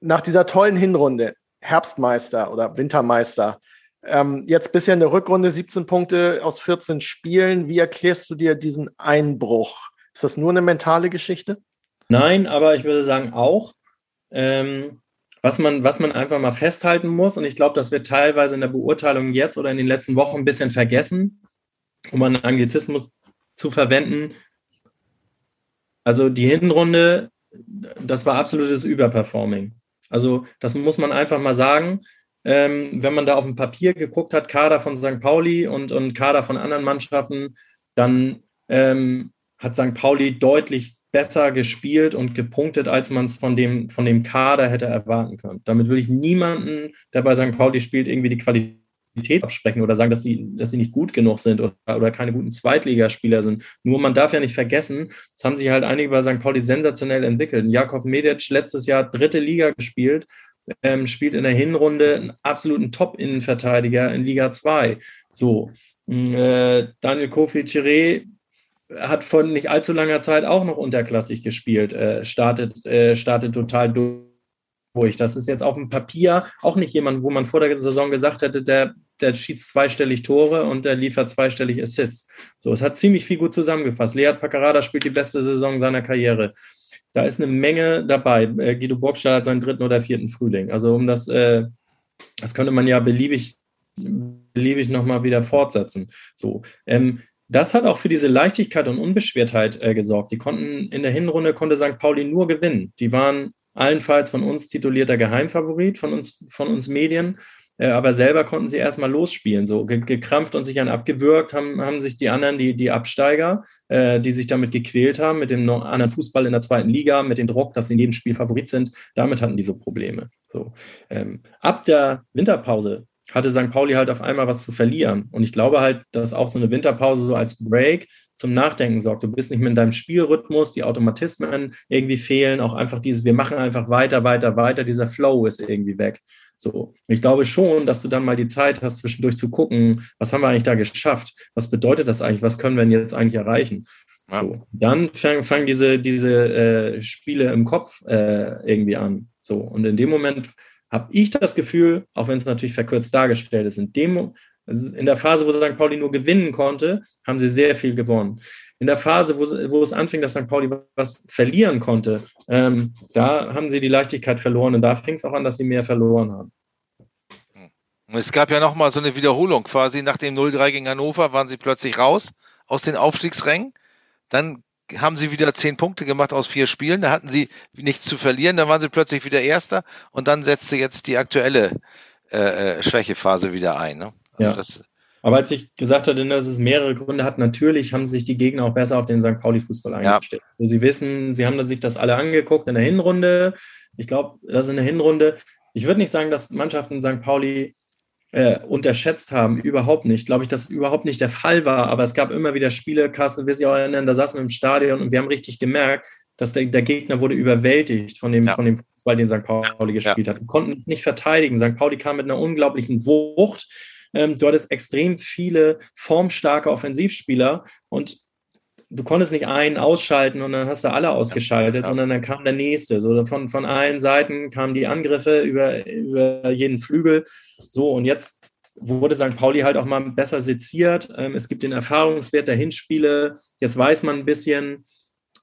Nach dieser tollen Hinrunde, Herbstmeister oder Wintermeister, ähm, jetzt bisher in der Rückrunde 17 Punkte aus 14 Spielen. Wie erklärst du dir diesen Einbruch? Ist das nur eine mentale Geschichte? Nein, aber ich würde sagen auch. Ähm, was man, was man einfach mal festhalten muss, und ich glaube, das wird teilweise in der Beurteilung jetzt oder in den letzten Wochen ein bisschen vergessen, um einen Anglizismus zu verwenden. Also die Hinrunde, das war absolutes Überperforming. Also das muss man einfach mal sagen. Ähm, wenn man da auf dem Papier geguckt hat, Kader von St. Pauli und, und Kader von anderen Mannschaften, dann ähm, hat St. Pauli deutlich besser gespielt und gepunktet, als man es von dem, von dem Kader hätte erwarten können. Damit will ich niemanden, der bei St. Pauli spielt, irgendwie die Qualität absprechen oder sagen, dass sie, dass sie nicht gut genug sind oder, oder keine guten Zweitligaspieler sind. Nur man darf ja nicht vergessen, es haben sich halt einige bei St. Pauli sensationell entwickelt. Jakob Medic letztes Jahr dritte Liga gespielt, ähm, spielt in der Hinrunde einen absoluten Top-Innenverteidiger in Liga 2. So, äh, Daniel Kofi-Chiré hat von nicht allzu langer Zeit auch noch unterklassig gespielt, äh, startet, äh, startet total durch. Das ist jetzt auf dem Papier auch nicht jemand, wo man vor der Saison gesagt hätte, der, der schießt zweistellig Tore und der liefert zweistellig Assists. So, es hat ziemlich viel gut zusammengefasst. Lead Paccarada spielt die beste Saison seiner Karriere. da ist eine Menge dabei. Äh, Guido Burgstaller hat seinen dritten oder vierten Frühling. Also um das, äh, das könnte man ja beliebig, beliebig nochmal wieder fortsetzen. So. Ähm, das hat auch für diese Leichtigkeit und Unbeschwertheit äh, gesorgt. Die konnten in der Hinrunde konnte St. Pauli nur gewinnen. Die waren allenfalls von uns titulierter Geheimfavorit, von uns, von uns Medien. Äh, aber selber konnten sie erstmal losspielen, so ge gekrampft und sich dann abgewürgt, haben, haben sich die anderen, die, die Absteiger, äh, die sich damit gequält haben, mit dem anderen Fußball in der zweiten Liga, mit dem Druck, dass sie in jedem Spiel Favorit sind, damit hatten die so Probleme. So. Ähm, ab der Winterpause hatte St. Pauli halt auf einmal was zu verlieren. Und ich glaube halt, dass auch so eine Winterpause so als Break zum Nachdenken sorgt. Du bist nicht mehr in deinem Spielrhythmus, die Automatismen irgendwie fehlen, auch einfach dieses, wir machen einfach weiter, weiter, weiter, dieser Flow ist irgendwie weg. So, ich glaube schon, dass du dann mal die Zeit hast, zwischendurch zu gucken, was haben wir eigentlich da geschafft? Was bedeutet das eigentlich? Was können wir denn jetzt eigentlich erreichen? Ja. So, dann fangen, fangen diese, diese äh, Spiele im Kopf äh, irgendwie an. So, und in dem Moment habe ich das Gefühl, auch wenn es natürlich verkürzt dargestellt ist, in dem in der Phase, wo St. Pauli nur gewinnen konnte, haben sie sehr viel gewonnen. In der Phase, wo, wo es anfing, dass St. Pauli was verlieren konnte, ähm, da haben sie die Leichtigkeit verloren und da fing es auch an, dass sie mehr verloren haben. Es gab ja nochmal so eine Wiederholung quasi. Nach dem 0-3 gegen Hannover waren sie plötzlich raus aus den Aufstiegsrängen. Dann haben sie wieder zehn Punkte gemacht aus vier Spielen. Da hatten sie nichts zu verlieren. Dann waren sie plötzlich wieder Erster. Und dann setzte jetzt die aktuelle äh, äh Schwächephase wieder ein. Ne? Also ja. Aber als ich gesagt hatte, dass es mehrere Gründe hat, natürlich haben sich die Gegner auch besser auf den St. Pauli-Fußball eingestellt. Ja. Also sie wissen, sie haben sich das alle angeguckt in der Hinrunde. Ich glaube, das ist in der Hinrunde. Ich würde nicht sagen, dass Mannschaften St. Pauli äh, unterschätzt haben. Überhaupt nicht. Glaube ich, dass überhaupt nicht der Fall war. Aber es gab immer wieder Spiele, Carsten, wir sich auch erinnern, da saßen wir im Stadion und wir haben richtig gemerkt, dass der, der Gegner wurde überwältigt von dem, ja. von dem Fußball, den St. Pauli gespielt ja. hat. Wir konnten es nicht verteidigen. St. Pauli kam mit einer unglaublichen Wucht ähm, du hattest extrem viele formstarke Offensivspieler und du konntest nicht einen ausschalten und dann hast du alle ausgeschaltet, ja. sondern dann kam der nächste. So von, von allen Seiten kamen die Angriffe über, über jeden Flügel. So, und jetzt wurde St. Pauli halt auch mal besser seziert. Ähm, es gibt den Erfahrungswert der Hinspiele. Jetzt weiß man ein bisschen,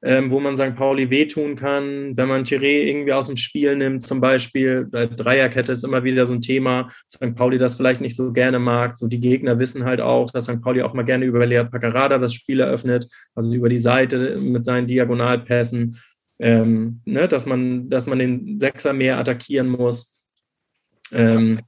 ähm, wo man St. Pauli wehtun kann. Wenn man Thierry irgendwie aus dem Spiel nimmt, zum Beispiel, bei Dreierkette ist immer wieder so ein Thema, St. Pauli das vielleicht nicht so gerne mag. So die Gegner wissen halt auch, dass St. Pauli auch mal gerne über Lea Paccarada das Spiel eröffnet, also über die Seite mit seinen Diagonalpässen, ähm, ne, dass man, dass man den Sechser mehr attackieren muss. Ähm,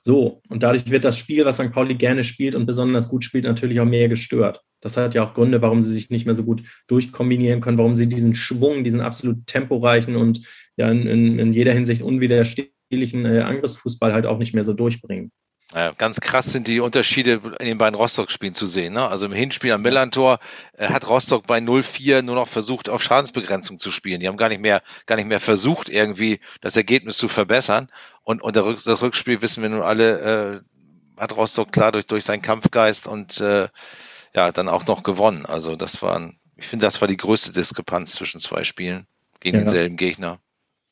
so, und dadurch wird das Spiel, was St. Pauli gerne spielt und besonders gut spielt, natürlich auch mehr gestört. Das hat ja auch Gründe, warum sie sich nicht mehr so gut durchkombinieren können, warum sie diesen Schwung, diesen absolut temporeichen und ja in, in, in jeder Hinsicht unwiderstehlichen äh, Angriffsfußball halt auch nicht mehr so durchbringen. Ja, ganz krass sind die Unterschiede in den beiden Rostock-Spielen zu sehen. Ne? Also im Hinspiel am Millantor äh, hat Rostock bei 0-4 nur noch versucht, auf Schadensbegrenzung zu spielen. Die haben gar nicht mehr, gar nicht mehr versucht, irgendwie das Ergebnis zu verbessern. Und, und das Rückspiel wissen wir nun alle, äh, hat Rostock klar durch, durch seinen Kampfgeist und äh, ja, dann auch noch gewonnen. Also das waren, ich finde, das war die größte Diskrepanz zwischen zwei Spielen gegen ja. denselben Gegner.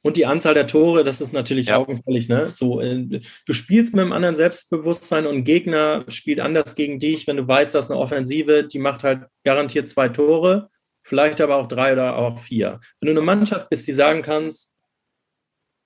Und die Anzahl der Tore, das ist natürlich ja. augenfällig. Ne? So, äh, du spielst mit einem anderen Selbstbewusstsein und ein Gegner spielt anders gegen dich, wenn du weißt, dass eine Offensive, die macht halt garantiert zwei Tore, vielleicht aber auch drei oder auch vier. Wenn du eine Mannschaft bist, die sagen kannst,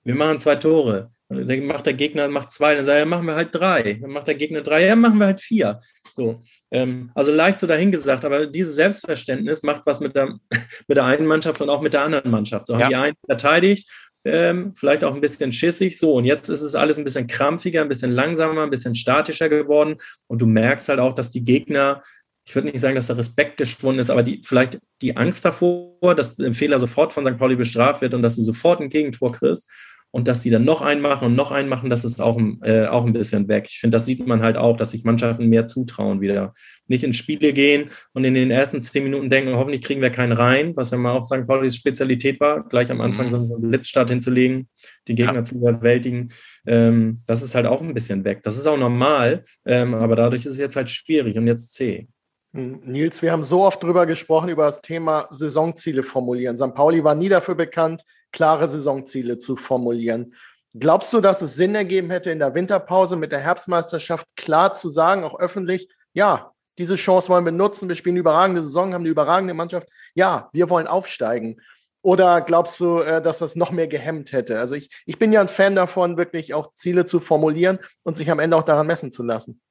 wir machen zwei Tore, dann macht der Gegner macht zwei, dann sagt er, machen wir halt drei. Dann macht der Gegner drei, ja, machen wir halt vier. So, ähm, also leicht so dahingesagt, aber dieses Selbstverständnis macht was mit der, mit der einen Mannschaft und auch mit der anderen Mannschaft. So haben die einen verteidigt ähm, vielleicht auch ein bisschen schissig. So, und jetzt ist es alles ein bisschen krampfiger, ein bisschen langsamer, ein bisschen statischer geworden. Und du merkst halt auch, dass die Gegner, ich würde nicht sagen, dass der Respekt geschwunden ist, aber die, vielleicht die Angst davor, dass ein Fehler sofort von St. Pauli bestraft wird und dass du sofort ein Gegentor kriegst und dass sie dann noch einen machen und noch einen machen, das ist auch, äh, auch ein bisschen weg. Ich finde, das sieht man halt auch, dass sich Mannschaften mehr zutrauen wieder nicht ins Spiele gehen und in den ersten zehn Minuten denken, hoffentlich kriegen wir keinen rein, was ja mal auch St. Paulis Spezialität war, gleich am Anfang mhm. so einen Blitzstart hinzulegen, die Gegner ja. zu überwältigen. Ähm, das ist halt auch ein bisschen weg. Das ist auch normal, ähm, aber dadurch ist es jetzt halt schwierig und jetzt zäh. Hm, Nils, wir haben so oft drüber gesprochen, über das Thema Saisonziele formulieren. St. Pauli war nie dafür bekannt, klare Saisonziele zu formulieren. Glaubst du, dass es Sinn ergeben hätte, in der Winterpause mit der Herbstmeisterschaft klar zu sagen, auch öffentlich, ja, diese Chance wollen wir nutzen. Wir spielen eine überragende Saison, haben eine überragende Mannschaft. Ja, wir wollen aufsteigen. Oder glaubst du, äh, dass das noch mehr gehemmt hätte? Also ich, ich bin ja ein Fan davon, wirklich auch Ziele zu formulieren und sich am Ende auch daran messen zu lassen.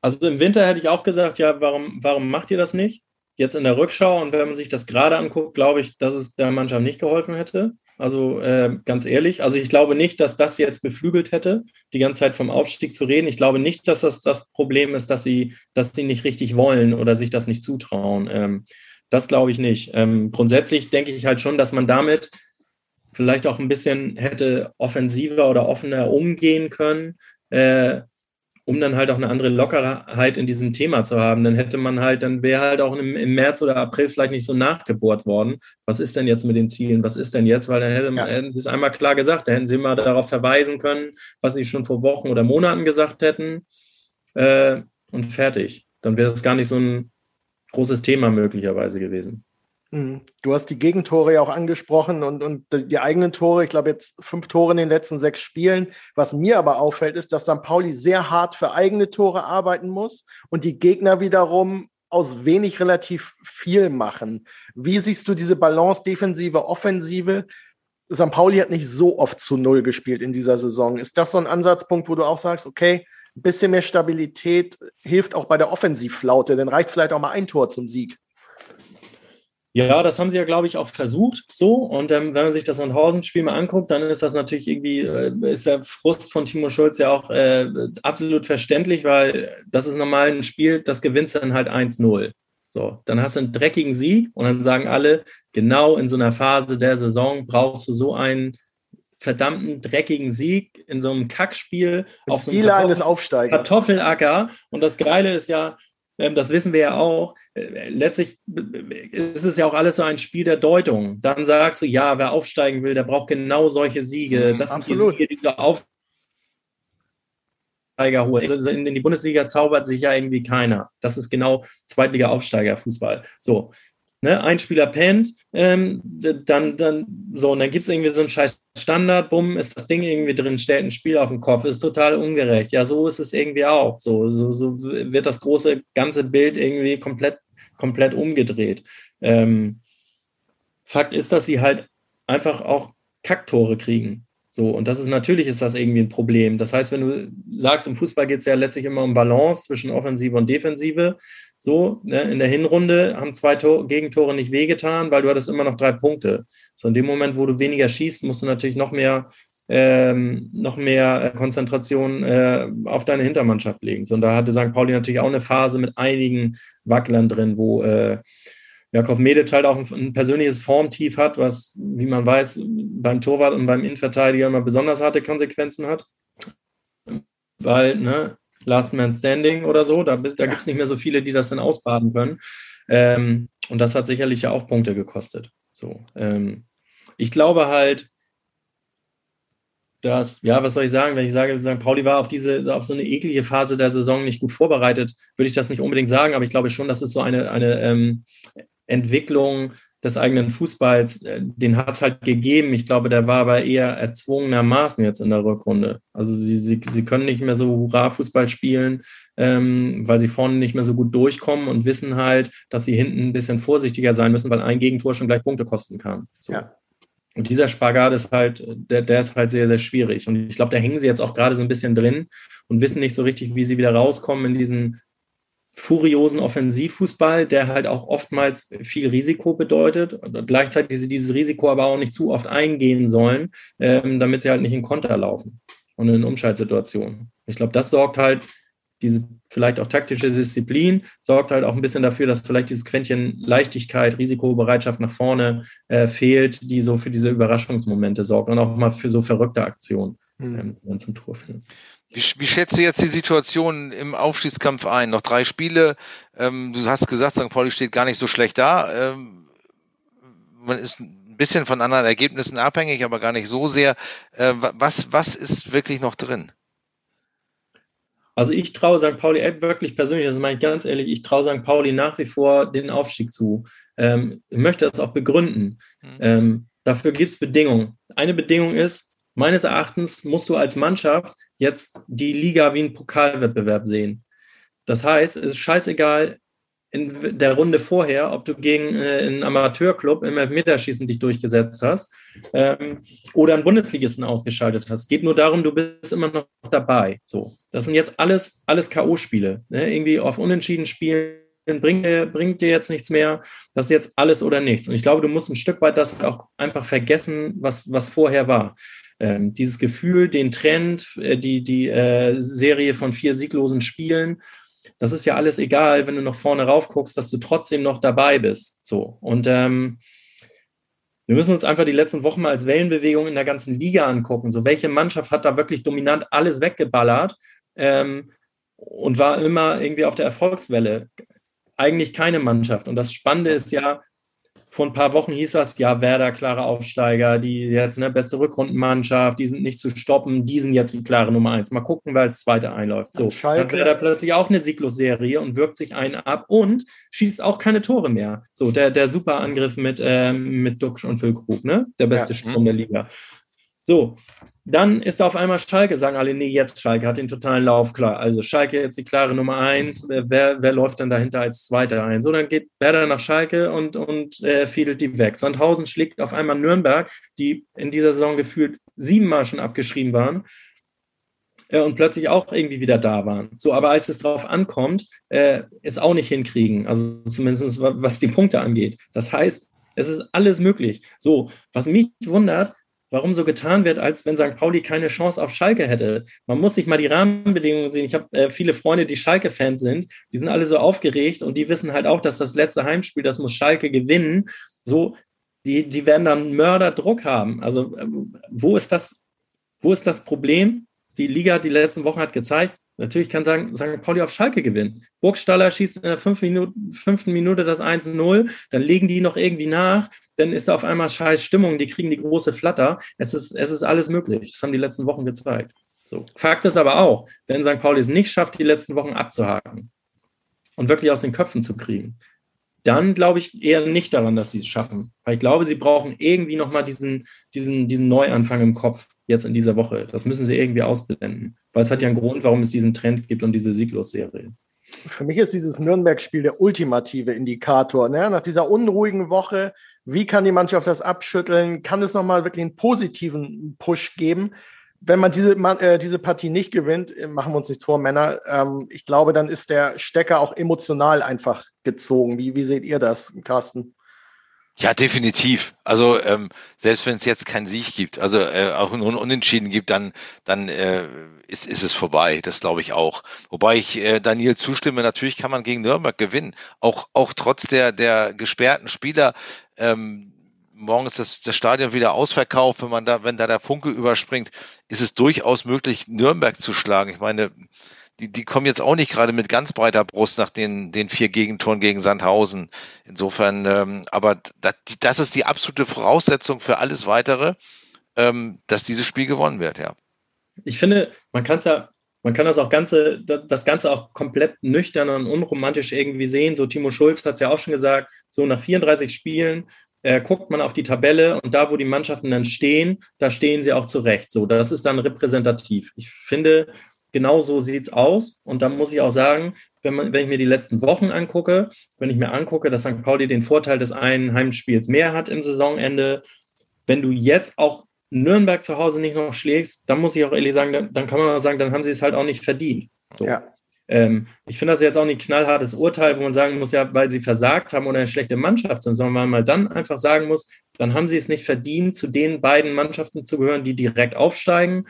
Also im Winter hätte ich auch gesagt, ja, warum, warum macht ihr das nicht? Jetzt in der Rückschau und wenn man sich das gerade anguckt, glaube ich, dass es der Mannschaft nicht geholfen hätte. Also äh, ganz ehrlich, also ich glaube nicht, dass das jetzt beflügelt hätte, die ganze Zeit vom Aufstieg zu reden. Ich glaube nicht, dass das das Problem ist, dass sie, dass sie nicht richtig wollen oder sich das nicht zutrauen. Ähm, das glaube ich nicht. Ähm, grundsätzlich denke ich halt schon, dass man damit vielleicht auch ein bisschen hätte offensiver oder offener umgehen können. Äh, um dann halt auch eine andere Lockerheit in diesem Thema zu haben. Dann hätte man halt, dann wäre halt auch im, im, März oder April vielleicht nicht so nachgebohrt worden. Was ist denn jetzt mit den Zielen? Was ist denn jetzt? Weil dann hätte man ja. es einmal klar gesagt, da hätten sie mal darauf verweisen können, was sie schon vor Wochen oder Monaten gesagt hätten. Äh, und fertig. Dann wäre das gar nicht so ein großes Thema möglicherweise gewesen. Mhm. Du hast die Gegentore ja auch angesprochen und, und die eigenen Tore. Ich glaube, jetzt fünf Tore in den letzten sechs Spielen. Was mir aber auffällt, ist, dass St. Pauli sehr hart für eigene Tore arbeiten muss und die Gegner wiederum aus wenig relativ viel machen. Wie siehst du diese Balance Defensive, Offensive? St. Pauli hat nicht so oft zu Null gespielt in dieser Saison. Ist das so ein Ansatzpunkt, wo du auch sagst, okay, ein bisschen mehr Stabilität hilft auch bei der Offensivflaute, dann reicht vielleicht auch mal ein Tor zum Sieg. Ja, das haben sie ja, glaube ich, auch versucht. So. Und ähm, wenn man sich das Sandhausen-Spiel mal anguckt, dann ist das natürlich irgendwie, äh, ist der Frust von Timo Schulz ja auch äh, absolut verständlich, weil das ist normal ein Spiel, das gewinnst dann halt 1-0. So, dann hast du einen dreckigen Sieg und dann sagen alle, genau in so einer Phase der Saison brauchst du so einen verdammten dreckigen Sieg in so einem Kackspiel Mit auf so einem Kartoffel Kartoffelacker. Und das Geile ist ja, das wissen wir ja auch, äh, letztlich ist es ja auch alles so ein Spiel der Deutung. Dann sagst du, ja, wer aufsteigen will, der braucht genau solche Siege. Mhm, das sind Absolut. die Siege, die so Aufsteiger holen. Also in, die Bundesliga zaubert sich ja irgendwie keiner. Das ist genau Zweitliga-Aufsteiger-Fußball. So, Ne, ein Spieler pennt, ähm, dann, dann, so, und dann gibt es irgendwie so einen scheiß Standard, bumm, ist das Ding irgendwie drin, stellt ein Spiel auf den Kopf, ist total ungerecht. Ja, so ist es irgendwie auch. So, so, so wird das große ganze Bild irgendwie komplett, komplett umgedreht. Ähm, Fakt ist, dass sie halt einfach auch Kacktore kriegen. So, und das ist natürlich ist das irgendwie ein Problem. Das heißt, wenn du sagst, im Fußball geht es ja letztlich immer um Balance zwischen Offensive und Defensive. So, ne, in der Hinrunde haben zwei Tor Gegentore nicht wehgetan, weil du hattest immer noch drei Punkte. So, in dem Moment, wo du weniger schießt, musst du natürlich noch mehr, ähm, noch mehr äh, Konzentration äh, auf deine Hintermannschaft legen. So, und da hatte St. Pauli natürlich auch eine Phase mit einigen Wacklern drin, wo äh, Jakob Medic halt auch ein, ein, persönliches Formtief hat, was, wie man weiß, beim Torwart und beim Innenverteidiger immer besonders harte Konsequenzen hat. Weil, ne, Last Man Standing oder so. Da, da gibt es nicht mehr so viele, die das dann ausbaden können. Ähm, und das hat sicherlich ja auch Punkte gekostet. So, ähm, ich glaube halt, dass, ja, was soll ich sagen, wenn ich sage, St. Pauli war auf diese, auf so eine eklige Phase der Saison nicht gut vorbereitet, würde ich das nicht unbedingt sagen, aber ich glaube schon, dass es so eine, eine ähm, Entwicklung des eigenen Fußballs, äh, den hat es halt gegeben. Ich glaube, der war aber eher erzwungenermaßen jetzt in der Rückrunde. Also sie, sie, sie können nicht mehr so Hurra-Fußball spielen, ähm, weil sie vorne nicht mehr so gut durchkommen und wissen halt, dass sie hinten ein bisschen vorsichtiger sein müssen, weil ein Gegentor schon gleich Punkte kosten kann. So. Ja. Und dieser Spagat ist halt, der, der ist halt sehr, sehr schwierig. Und ich glaube, da hängen sie jetzt auch gerade so ein bisschen drin und wissen nicht so richtig, wie sie wieder rauskommen in diesen furiosen Offensivfußball, der halt auch oftmals viel Risiko bedeutet. Und gleichzeitig sie dieses Risiko aber auch nicht zu oft eingehen sollen, ähm, damit sie halt nicht in Konter laufen und in Umschaltsituationen. Ich glaube, das sorgt halt, diese vielleicht auch taktische Disziplin, sorgt halt auch ein bisschen dafür, dass vielleicht dieses Quäntchen Leichtigkeit, Risikobereitschaft nach vorne äh, fehlt, die so für diese Überraschungsmomente sorgt und auch mal für so verrückte Aktionen, mhm. ähm, zum Tor führen. Wie, wie schätzt du jetzt die Situation im Aufstiegskampf ein? Noch drei Spiele. Ähm, du hast gesagt, St. Pauli steht gar nicht so schlecht da. Ähm, man ist ein bisschen von anderen Ergebnissen abhängig, aber gar nicht so sehr. Äh, was, was ist wirklich noch drin? Also ich traue St. Pauli wirklich persönlich, das meine ich ganz ehrlich, ich traue St. Pauli nach wie vor den Aufstieg zu. Ähm, ich möchte das auch begründen. Mhm. Ähm, dafür gibt es Bedingungen. Eine Bedingung ist, meines Erachtens musst du als Mannschaft jetzt die Liga wie einen Pokalwettbewerb sehen. Das heißt, es ist scheißegal, in der Runde vorher, ob du gegen äh, einen Amateurclub im Elfmeterschießen dich durchgesetzt hast ähm, oder einen Bundesligisten ausgeschaltet hast. Geht nur darum, du bist immer noch dabei. So, das sind jetzt alles, alles K.O.-Spiele. Ne? Irgendwie auf Unentschieden spielen bringt, bringt dir jetzt nichts mehr. Das ist jetzt alles oder nichts. Und ich glaube, du musst ein Stück weit das auch einfach vergessen, was, was vorher war. Ähm, dieses Gefühl, den Trend, äh, die, die äh, Serie von vier sieglosen Spielen, das ist ja alles egal, wenn du noch vorne rauf guckst, dass du trotzdem noch dabei bist. So. Und ähm, wir müssen uns einfach die letzten Wochen mal als Wellenbewegung in der ganzen Liga angucken. So, welche Mannschaft hat da wirklich dominant alles weggeballert ähm, und war immer irgendwie auf der Erfolgswelle? Eigentlich keine Mannschaft. Und das Spannende ist ja, vor ein paar Wochen hieß das, ja, Werder, klare Aufsteiger, die jetzt eine beste Rückrundenmannschaft, die sind nicht zu stoppen, die sind jetzt die klare Nummer eins. Mal gucken, wer als Zweite einläuft. So, Schalke. dann Werder plötzlich auch eine Sieglos-Serie und wirkt sich einen ab und schießt auch keine Tore mehr. So, der, der super Angriff mit, ähm, mit Duxch und Füllkrug, ne? Der beste ja. Sturm der Liga. So, dann ist auf einmal Schalke, sagen alle, nee, jetzt Schalke hat den totalen Lauf klar. Also Schalke jetzt die klare Nummer eins. Wer, wer läuft dann dahinter als Zweiter ein? So, dann geht Werder nach Schalke und, und äh, fiedelt die weg. Sandhausen schlägt auf einmal Nürnberg, die in dieser Saison gefühlt siebenmal schon abgeschrieben waren äh, und plötzlich auch irgendwie wieder da waren. So, aber als es drauf ankommt, äh, es auch nicht hinkriegen. Also zumindest was die Punkte angeht. Das heißt, es ist alles möglich. So, was mich wundert, warum so getan wird, als wenn St. Pauli keine Chance auf Schalke hätte. Man muss sich mal die Rahmenbedingungen sehen. Ich habe äh, viele Freunde, die Schalke-Fans sind, die sind alle so aufgeregt und die wissen halt auch, dass das letzte Heimspiel, das muss Schalke gewinnen. So, die, die werden dann Mörderdruck haben. Also, äh, wo ist das, wo ist das Problem? Die Liga die letzten Wochen hat gezeigt, Natürlich kann sagen, St. Pauli auf Schalke gewinnen. Burgstaller schießt in der fünften Minute, fünften Minute das 1-0, dann legen die noch irgendwie nach, dann ist auf einmal scheiß Stimmung, die kriegen die große Flatter. Es ist, es ist alles möglich. Das haben die letzten Wochen gezeigt. So. Fakt ist aber auch, wenn St. Pauli es nicht schafft, die letzten Wochen abzuhaken und wirklich aus den Köpfen zu kriegen, dann glaube ich eher nicht daran, dass sie es schaffen. Weil ich glaube, sie brauchen irgendwie nochmal diesen, diesen, diesen Neuanfang im Kopf jetzt in dieser Woche. Das müssen sie irgendwie ausblenden. Weil es hat ja einen Grund, warum es diesen Trend gibt und diese Sieglos-Serie. Für mich ist dieses Nürnberg-Spiel der ultimative Indikator. Ne? Nach dieser unruhigen Woche, wie kann die Mannschaft das abschütteln? Kann es nochmal wirklich einen positiven Push geben? Wenn man diese, äh, diese Partie nicht gewinnt, äh, machen wir uns nichts vor, Männer, ähm, ich glaube, dann ist der Stecker auch emotional einfach gezogen. Wie, wie seht ihr das, Carsten? Ja, definitiv. Also ähm, selbst wenn es jetzt keinen Sieg gibt, also äh, auch nur Unentschieden gibt, dann dann äh, ist, ist es vorbei. Das glaube ich auch. Wobei ich äh, Daniel zustimme. Natürlich kann man gegen Nürnberg gewinnen, auch auch trotz der der gesperrten Spieler. Ähm, morgen ist das, das Stadion wieder ausverkauft, wenn man da, wenn da der Funke überspringt, ist es durchaus möglich, Nürnberg zu schlagen. Ich meine, die, die kommen jetzt auch nicht gerade mit ganz breiter Brust nach den, den vier Gegentoren gegen Sandhausen. Insofern, ähm, aber das, das ist die absolute Voraussetzung für alles weitere, ähm, dass dieses Spiel gewonnen wird, ja. Ich finde, man kann es ja, man kann das auch Ganze, das Ganze auch komplett nüchtern und unromantisch irgendwie sehen. So Timo Schulz hat es ja auch schon gesagt, so nach 34 Spielen äh, guckt man auf die Tabelle und da, wo die Mannschaften dann stehen, da stehen sie auch zurecht. So, das ist dann repräsentativ. Ich finde, genau so sieht es aus. Und da muss ich auch sagen, wenn, man, wenn ich mir die letzten Wochen angucke, wenn ich mir angucke, dass St. Pauli den Vorteil des einen Heimspiels mehr hat im Saisonende, wenn du jetzt auch Nürnberg zu Hause nicht noch schlägst, dann muss ich auch ehrlich sagen, dann, dann kann man auch sagen, dann haben sie es halt auch nicht verdient. So. Ja. Ähm, ich finde das jetzt auch nicht knallhartes Urteil, wo man sagen muss, ja, weil sie versagt haben oder eine schlechte Mannschaft sind, sondern man dann einfach sagen muss, dann haben sie es nicht verdient, zu den beiden Mannschaften zu gehören, die direkt aufsteigen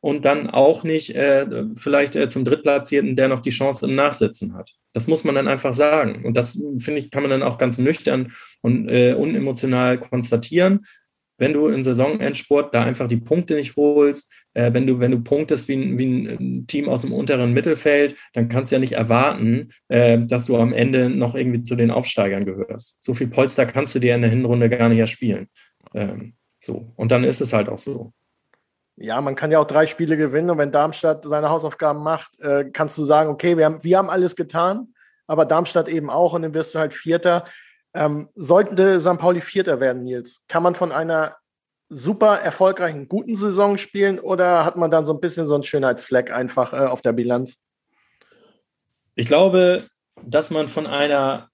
und dann auch nicht äh, vielleicht äh, zum Drittplatzierten, der noch die Chance im Nachsitzen hat. Das muss man dann einfach sagen. Und das, finde ich, kann man dann auch ganz nüchtern und äh, unemotional konstatieren wenn du im Saisonendsport da einfach die Punkte nicht holst, äh, wenn du, wenn du punktest wie ein, wie ein Team aus dem unteren Mittelfeld, dann kannst du ja nicht erwarten, äh, dass du am Ende noch irgendwie zu den Aufsteigern gehörst. So viel Polster kannst du dir in der Hinrunde gar nicht erspielen. Ähm, so. Und dann ist es halt auch so. Ja, man kann ja auch drei Spiele gewinnen und wenn Darmstadt seine Hausaufgaben macht, äh, kannst du sagen, okay, wir haben, wir haben alles getan, aber Darmstadt eben auch und dann wirst du halt Vierter. Ähm, sollte St. Pauli Vierter werden, Nils, kann man von einer super erfolgreichen, guten Saison spielen oder hat man dann so ein bisschen so einen Schönheitsfleck einfach äh, auf der Bilanz? Ich glaube, dass man von einer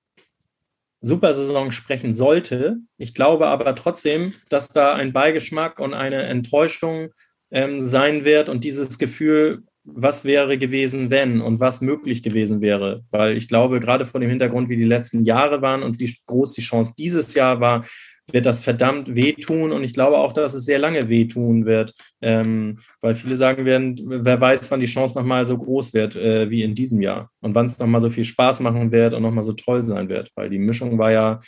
Supersaison sprechen sollte. Ich glaube aber trotzdem, dass da ein Beigeschmack und eine Enttäuschung ähm, sein wird und dieses Gefühl, was wäre gewesen, wenn und was möglich gewesen wäre. Weil ich glaube, gerade vor dem Hintergrund, wie die letzten Jahre waren und wie groß die Chance dieses Jahr war, wird das verdammt wehtun und ich glaube auch, dass es sehr lange wehtun wird, ähm, weil viele sagen werden, wer weiß, wann die Chance nochmal so groß wird äh, wie in diesem Jahr und wann es nochmal so viel Spaß machen wird und nochmal so toll sein wird, weil die Mischung war ja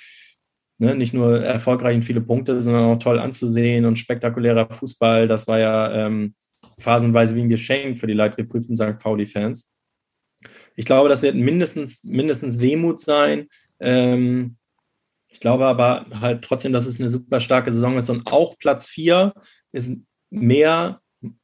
ne, nicht nur erfolgreich und viele Punkte, sondern auch toll anzusehen und spektakulärer Fußball. Das war ja ähm, phasenweise wie ein Geschenk für die leidgeprüften St. Pauli-Fans. Ich glaube, das wird mindestens, mindestens Wehmut sein. Ähm, ich glaube aber halt trotzdem, dass es eine super starke Saison ist und auch Platz 4 ist mehr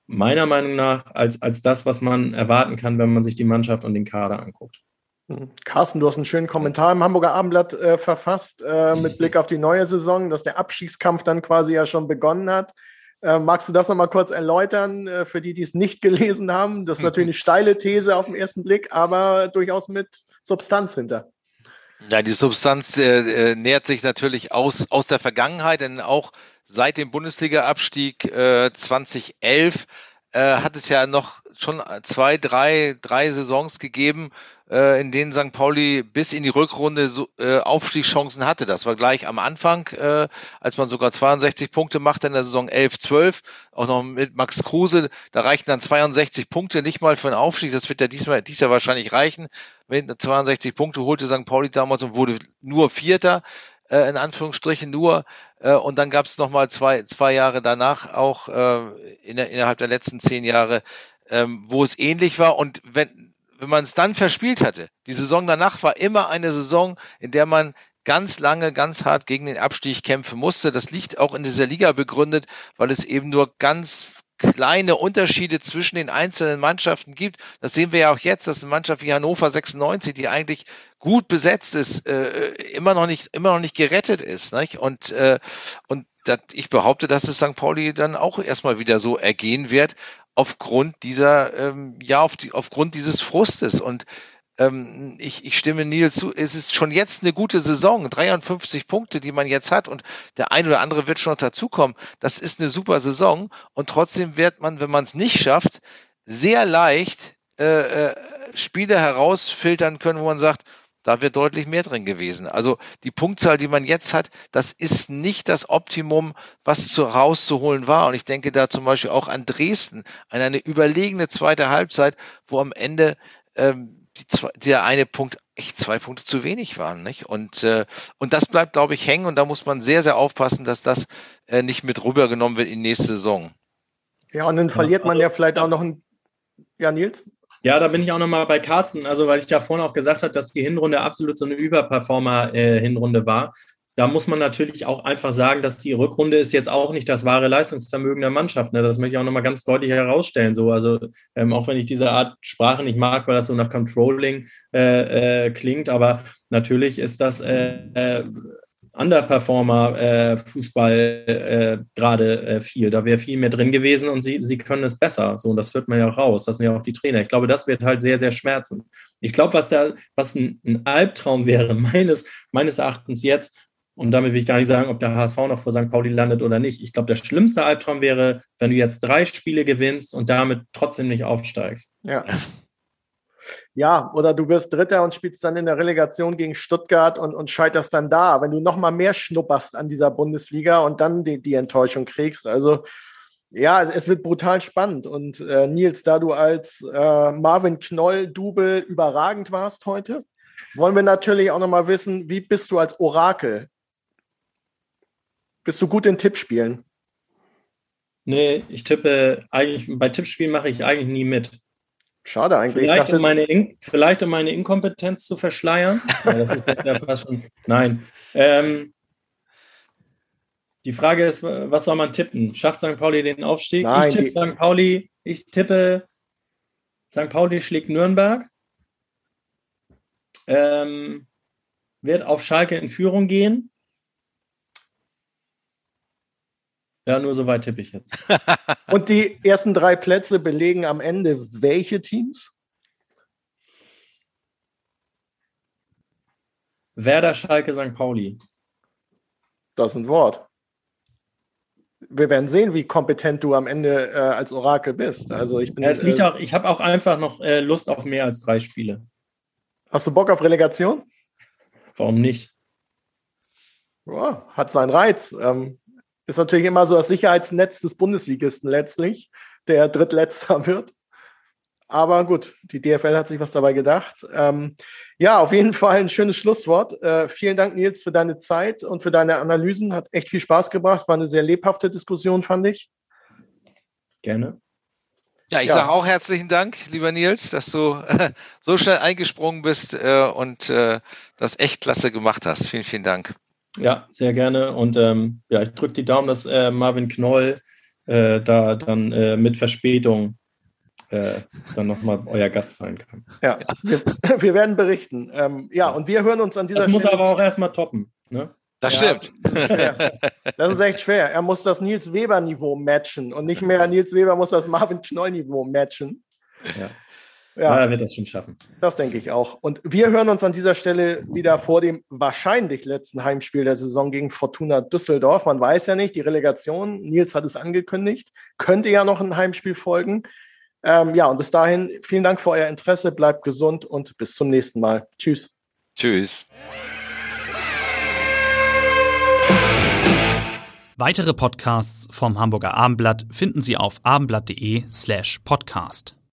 meiner Meinung nach als, als das, was man erwarten kann, wenn man sich die Mannschaft und den Kader anguckt. Mhm. Carsten, du hast einen schönen Kommentar im Hamburger Abendblatt äh, verfasst äh, mit Blick auf die neue Saison, dass der Abstiegskampf dann quasi ja schon begonnen hat. Äh, magst du das nochmal kurz erläutern äh, für die, die es nicht gelesen haben? Das ist natürlich eine steile These auf den ersten Blick, aber durchaus mit Substanz hinter. Ja, die Substanz äh, äh, nähert sich natürlich aus, aus der Vergangenheit, denn auch seit dem Bundesliga-Abstieg äh, 2011 äh, hat es ja noch schon zwei, drei, drei Saisons gegeben, äh, in denen St. Pauli bis in die Rückrunde so, äh, Aufstiegschancen hatte. Das war gleich am Anfang, äh, als man sogar 62 Punkte machte in der Saison 11, 12, auch noch mit Max Kruse. Da reichten dann 62 Punkte nicht mal für einen Aufstieg. Das wird ja diesmal, dies Jahr wahrscheinlich reichen. Mit 62 Punkte holte St. Pauli damals und wurde nur Vierter äh, in Anführungsstrichen nur. Äh, und dann gab es nochmal zwei, zwei Jahre danach auch äh, innerhalb der letzten zehn Jahre, ähm, wo es ähnlich war. Und wenn, wenn man es dann verspielt hatte, die Saison danach war immer eine Saison, in der man ganz lange, ganz hart gegen den Abstieg kämpfen musste. Das liegt auch in dieser Liga begründet, weil es eben nur ganz kleine Unterschiede zwischen den einzelnen Mannschaften gibt. Das sehen wir ja auch jetzt, dass eine Mannschaft wie Hannover 96, die eigentlich gut besetzt ist, äh, immer noch nicht, immer noch nicht gerettet ist. Nicht? Und, äh, und dat, ich behaupte, dass es St. Pauli dann auch erstmal wieder so ergehen wird, aufgrund dieser, ähm, ja, auf die, aufgrund dieses Frustes. Und ähm, ich, ich stimme Nils zu, es ist schon jetzt eine gute Saison, 53 Punkte, die man jetzt hat und der ein oder andere wird schon noch dazukommen. Das ist eine super Saison und trotzdem wird man, wenn man es nicht schafft, sehr leicht äh, äh, Spiele herausfiltern können, wo man sagt, da wird deutlich mehr drin gewesen. Also die Punktzahl, die man jetzt hat, das ist nicht das Optimum, was zu rauszuholen war. Und ich denke da zum Beispiel auch an Dresden, an eine überlegene zweite Halbzeit, wo am Ende ähm, die zwei, der eine Punkt echt zwei Punkte zu wenig waren, nicht? Und äh, und das bleibt, glaube ich, hängen und da muss man sehr, sehr aufpassen, dass das äh, nicht mit rübergenommen wird in die nächste Saison. Ja, und dann verliert man ja vielleicht auch noch ein. Ja, Nils? Ja, da bin ich auch nochmal bei Carsten, also weil ich ja vorhin auch gesagt habe, dass die Hinrunde absolut so eine Überperformer-Hinrunde äh, war da muss man natürlich auch einfach sagen, dass die Rückrunde ist jetzt auch nicht das wahre Leistungsvermögen der Mannschaft. Ne? Das möchte ich auch nochmal ganz deutlich herausstellen. So, also ähm, auch wenn ich diese Art Sprache nicht mag, weil das so nach Controlling äh, äh, klingt, aber natürlich ist das äh, äh, äh, Fußball gerade äh, viel. Da wäre viel mehr drin gewesen und sie, sie können es besser. So, und das führt man ja auch raus. Das sind ja auch die Trainer. Ich glaube, das wird halt sehr, sehr schmerzen. Ich glaube, was da, was ein, ein Albtraum wäre, meines, meines Erachtens jetzt, und damit will ich gar nicht sagen, ob der HSV noch vor St. Pauli landet oder nicht. Ich glaube, der schlimmste Albtraum wäre, wenn du jetzt drei Spiele gewinnst und damit trotzdem nicht aufsteigst. Ja. Ja, oder du wirst Dritter und spielst dann in der Relegation gegen Stuttgart und, und scheiterst dann da. Wenn du noch mal mehr schnupperst an dieser Bundesliga und dann die, die Enttäuschung kriegst. Also ja, es, es wird brutal spannend. Und äh, Nils, da du als äh, Marvin Knoll-Double überragend warst heute, wollen wir natürlich auch noch mal wissen, wie bist du als Orakel bist du gut in Tippspielen? Nee, ich tippe eigentlich, bei Tippspielen mache ich eigentlich nie mit. Schade eigentlich. Vielleicht, dachte, um, meine In vielleicht um meine Inkompetenz zu verschleiern. ja, das ist ja fast schon, nein. Ähm, die Frage ist, was soll man tippen? Schafft St. Pauli den Aufstieg? Nein, ich tippe St. Pauli, ich tippe, St. Pauli schlägt Nürnberg. Ähm, wird auf Schalke in Führung gehen. Ja, nur so weit tippe ich jetzt. Und die ersten drei Plätze belegen am Ende welche Teams? Werder Schalke St. Pauli. Das ist ein Wort. Wir werden sehen, wie kompetent du am Ende äh, als Orakel bist. Also ich bin. Ja, es liegt äh, auch, ich habe auch einfach noch äh, Lust auf mehr als drei Spiele. Hast du Bock auf Relegation? Warum nicht? Ja, hat seinen Reiz. Ähm, ist natürlich immer so das Sicherheitsnetz des Bundesligisten letztlich, der Drittletzter wird. Aber gut, die DFL hat sich was dabei gedacht. Ähm, ja, auf jeden Fall ein schönes Schlusswort. Äh, vielen Dank, Nils, für deine Zeit und für deine Analysen. Hat echt viel Spaß gebracht. War eine sehr lebhafte Diskussion, fand ich. Gerne. Ja, ich Ja. sage auch herzlichen Dank, lieber Nils, dass du äh, so schnell eingesprungen bist äh, und äh, das echt klasse gemacht hast. Vielen, vielen Dank. Ja, sehr gerne. Und ähm, ja, ich drücke die Daumen, dass äh, Marvin Knoll äh, da dann äh, mit Verspätung äh, dann nochmal euer Gast sein kann. Ja, wir, wir werden berichten. Ähm, ja, und wir hören uns an dieser Das muss er Stelle. aber auch erstmal toppen. Ne? Das Ja, stimmt. schwer. Das ist echt schwer. Er muss das Nils Weber-Niveau matchen und nicht mehr Nils Weber muss das Marvin Knoll-Niveau matchen. Ja. Ja, er wird das schon schaffen. das denke ich auch. Und wir hören uns an dieser Stelle wieder vor dem wahrscheinlich letzten Heimspiel der Saison gegen Fortuna Düsseldorf. Man weiß ja nicht, die Relegation, Nils hat es angekündigt, könnte ja noch ein Heimspiel folgen. Ähm, ja, und bis dahin vielen Dank für euer Interesse, bleibt gesund und bis zum nächsten Mal. Tschüss. Tschüss. Weitere Podcasts vom Hamburger Abendblatt finden Sie auf abendblatt.de slash podcast.